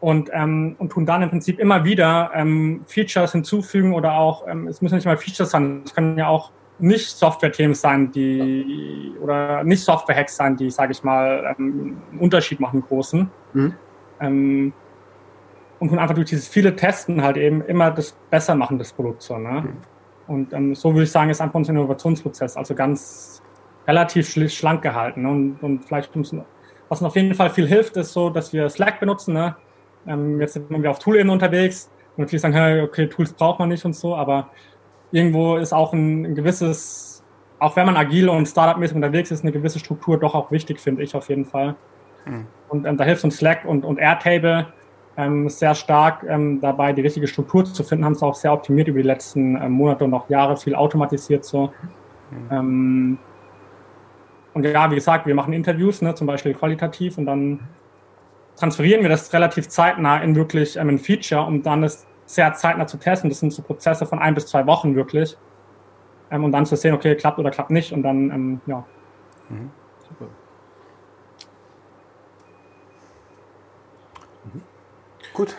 und, ähm, und tun dann im Prinzip immer wieder ähm, Features hinzufügen oder auch, ähm, es müssen nicht mal Features sein, es können ja auch nicht Software-Themen sein, die oder nicht Software-Hacks sein, die, sage ich mal, ähm, einen Unterschied machen, großen. Mhm. Ähm, und nun einfach durch dieses viele Testen halt eben immer das besser machen des Produkts. So, ne? Mhm. Und ähm, so würde ich sagen, ist einfach unser Innovationsprozess, also ganz relativ schlank gehalten. Ne? Und, und vielleicht, was uns auf jeden Fall viel hilft, ist so, dass wir Slack benutzen. Ne? Ähm, jetzt sind wir auf Tool-Ebene unterwegs und natürlich sagen, hey, okay, Tools braucht man nicht und so, aber irgendwo ist auch ein, ein gewisses, auch wenn man agil und Startup-mäßig unterwegs ist, eine gewisse Struktur doch auch wichtig, finde ich auf jeden Fall. Mhm. Und ähm, da hilft uns Slack und, und Airtable ähm, sehr stark ähm, dabei, die richtige Struktur zu finden, haben es auch sehr optimiert über die letzten ähm, Monate und auch Jahre, viel automatisiert so. Mhm. und ja, wie gesagt, wir machen Interviews, ne, zum Beispiel qualitativ und dann transferieren wir das relativ zeitnah in wirklich ähm, ein Feature, um dann das sehr zeitnah zu testen. Das sind so Prozesse von ein bis zwei Wochen wirklich. Ähm, und dann zu sehen, okay, klappt oder klappt nicht. Und dann, ähm, ja. Mhm. Super. Mhm. Gut.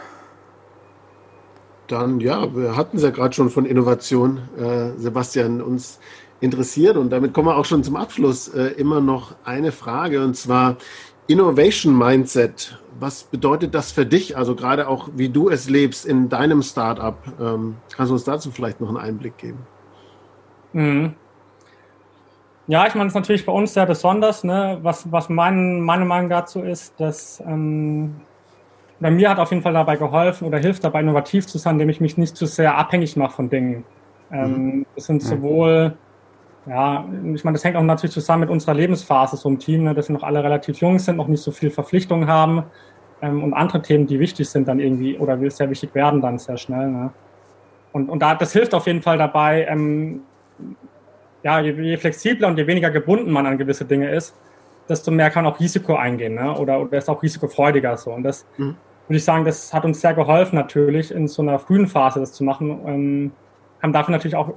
Dann, ja, wir hatten es ja gerade schon von Innovation, äh, Sebastian, uns interessiert. Und damit kommen wir auch schon zum Abschluss. Äh, immer noch eine Frage, und zwar Innovation Mindset was bedeutet das für dich? Also gerade auch, wie du es lebst in deinem Startup. Ähm, kannst du uns dazu vielleicht noch einen Einblick geben? Mhm. Ja, ich meine, es ist natürlich bei uns sehr besonders. Ne? Was, was mein, meine Meinung dazu ist, dass ähm, bei mir hat auf jeden Fall dabei geholfen oder hilft dabei, innovativ zu sein, indem ich mich nicht zu sehr abhängig mache von Dingen. Ähm, mhm. Das sind sowohl ja, ich meine, das hängt auch natürlich zusammen mit unserer Lebensphase so im Team, ne, dass wir noch alle relativ jung sind, noch nicht so viel Verpflichtungen haben ähm, und andere Themen, die wichtig sind dann irgendwie oder sehr wichtig werden dann sehr schnell. Ne? Und, und da, das hilft auf jeden Fall dabei, ähm, ja, je, je, flexibler und je weniger gebunden man an gewisse Dinge ist, desto mehr kann auch Risiko eingehen ne? oder, oder ist auch risikofreudiger so. Und das mhm. würde ich sagen, das hat uns sehr geholfen natürlich in so einer frühen Phase das zu machen. Ähm, haben dafür natürlich auch,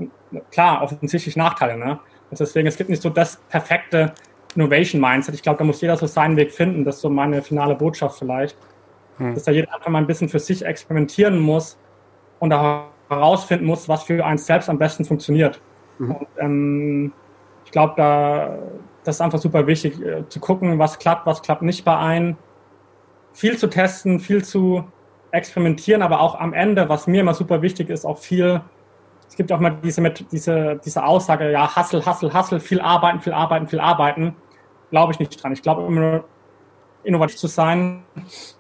klar, offensichtlich Nachteile. Ne? Und deswegen, es gibt nicht so das perfekte Innovation-Mindset. Ich glaube, da muss jeder so seinen Weg finden. Das ist so meine finale Botschaft vielleicht. Hm. Dass da jeder einfach mal ein bisschen für sich experimentieren muss und da herausfinden muss, was für einen selbst am besten funktioniert. Mhm. Und, ähm, ich glaube, da das ist einfach super wichtig, äh, zu gucken, was klappt, was klappt nicht bei einem. Viel zu testen, viel zu experimentieren, aber auch am Ende, was mir immer super wichtig ist, auch viel es gibt auch mal diese, mit, diese, diese Aussage, ja, Hassel, Hassel, Hassel, viel arbeiten, viel arbeiten, viel arbeiten. Glaube ich nicht dran. Ich glaube immer nur innovativ zu sein.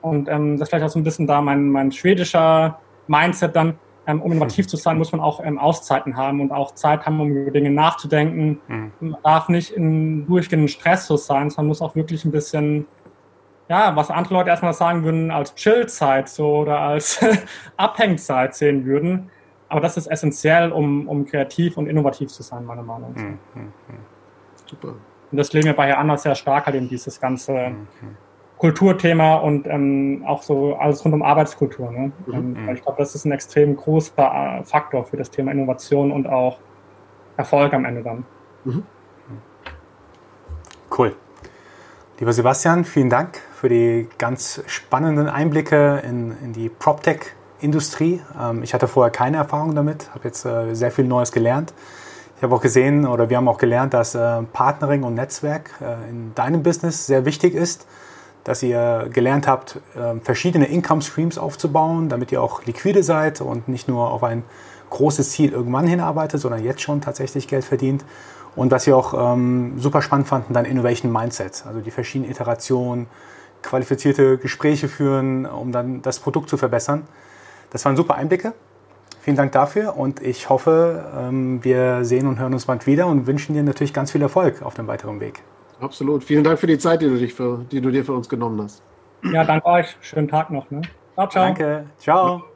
Und ähm, das ist vielleicht auch so ein bisschen da mein, mein schwedischer Mindset dann. Ähm, um innovativ zu sein, muss man auch ähm, Auszeiten haben und auch Zeit haben, um über Dinge nachzudenken. Mhm. Man darf nicht in durchgehenden Stress so sein, sondern muss auch wirklich ein bisschen, ja, was andere Leute erstmal sagen würden, als Chillzeit so oder als Abhängzeit sehen würden. Aber das ist essentiell, um, um kreativ und innovativ zu sein, meiner Meinung nach. Mhm. Super. Und das legen wir bei Herr Anders sehr stark halt in dieses ganze, mhm. Kulturthema und ähm, auch so alles rund um Arbeitskultur. Ne? Mhm. Ähm, ich glaube, das ist ein extrem großer äh, Faktor für das Thema Innovation und auch Erfolg am Ende dann. Mhm. Cool. Lieber Sebastian, vielen Dank für die ganz spannenden Einblicke in, in die PropTech-Industrie. Ähm, ich hatte vorher keine Erfahrung damit, habe jetzt äh, sehr viel Neues gelernt. Ich habe auch gesehen oder wir haben auch gelernt, dass äh, Partnering und Netzwerk äh, in deinem Business sehr wichtig ist, dass ihr gelernt habt, äh, verschiedene Income Streams aufzubauen, damit ihr auch liquide seid und nicht nur auf ein großes Ziel irgendwann hinarbeitet, sondern jetzt schon tatsächlich Geld verdient. Und was wir auch ähm, super spannend fanden, dein Innovation Mindset, also die verschiedenen Iterationen, qualifizierte Gespräche führen, um dann das Produkt zu verbessern. Das waren super Einblicke. Vielen Dank dafür und ich hoffe, ähm, wir sehen und hören uns bald wieder und wünschen dir natürlich ganz viel Erfolg auf dem weiteren Weg. Absolut. Vielen Dank für die Zeit, die du, dich für, die du dir für uns genommen hast. Ja, danke euch. Schönen Tag noch. Ne? Ciao, ciao. Danke. Ciao.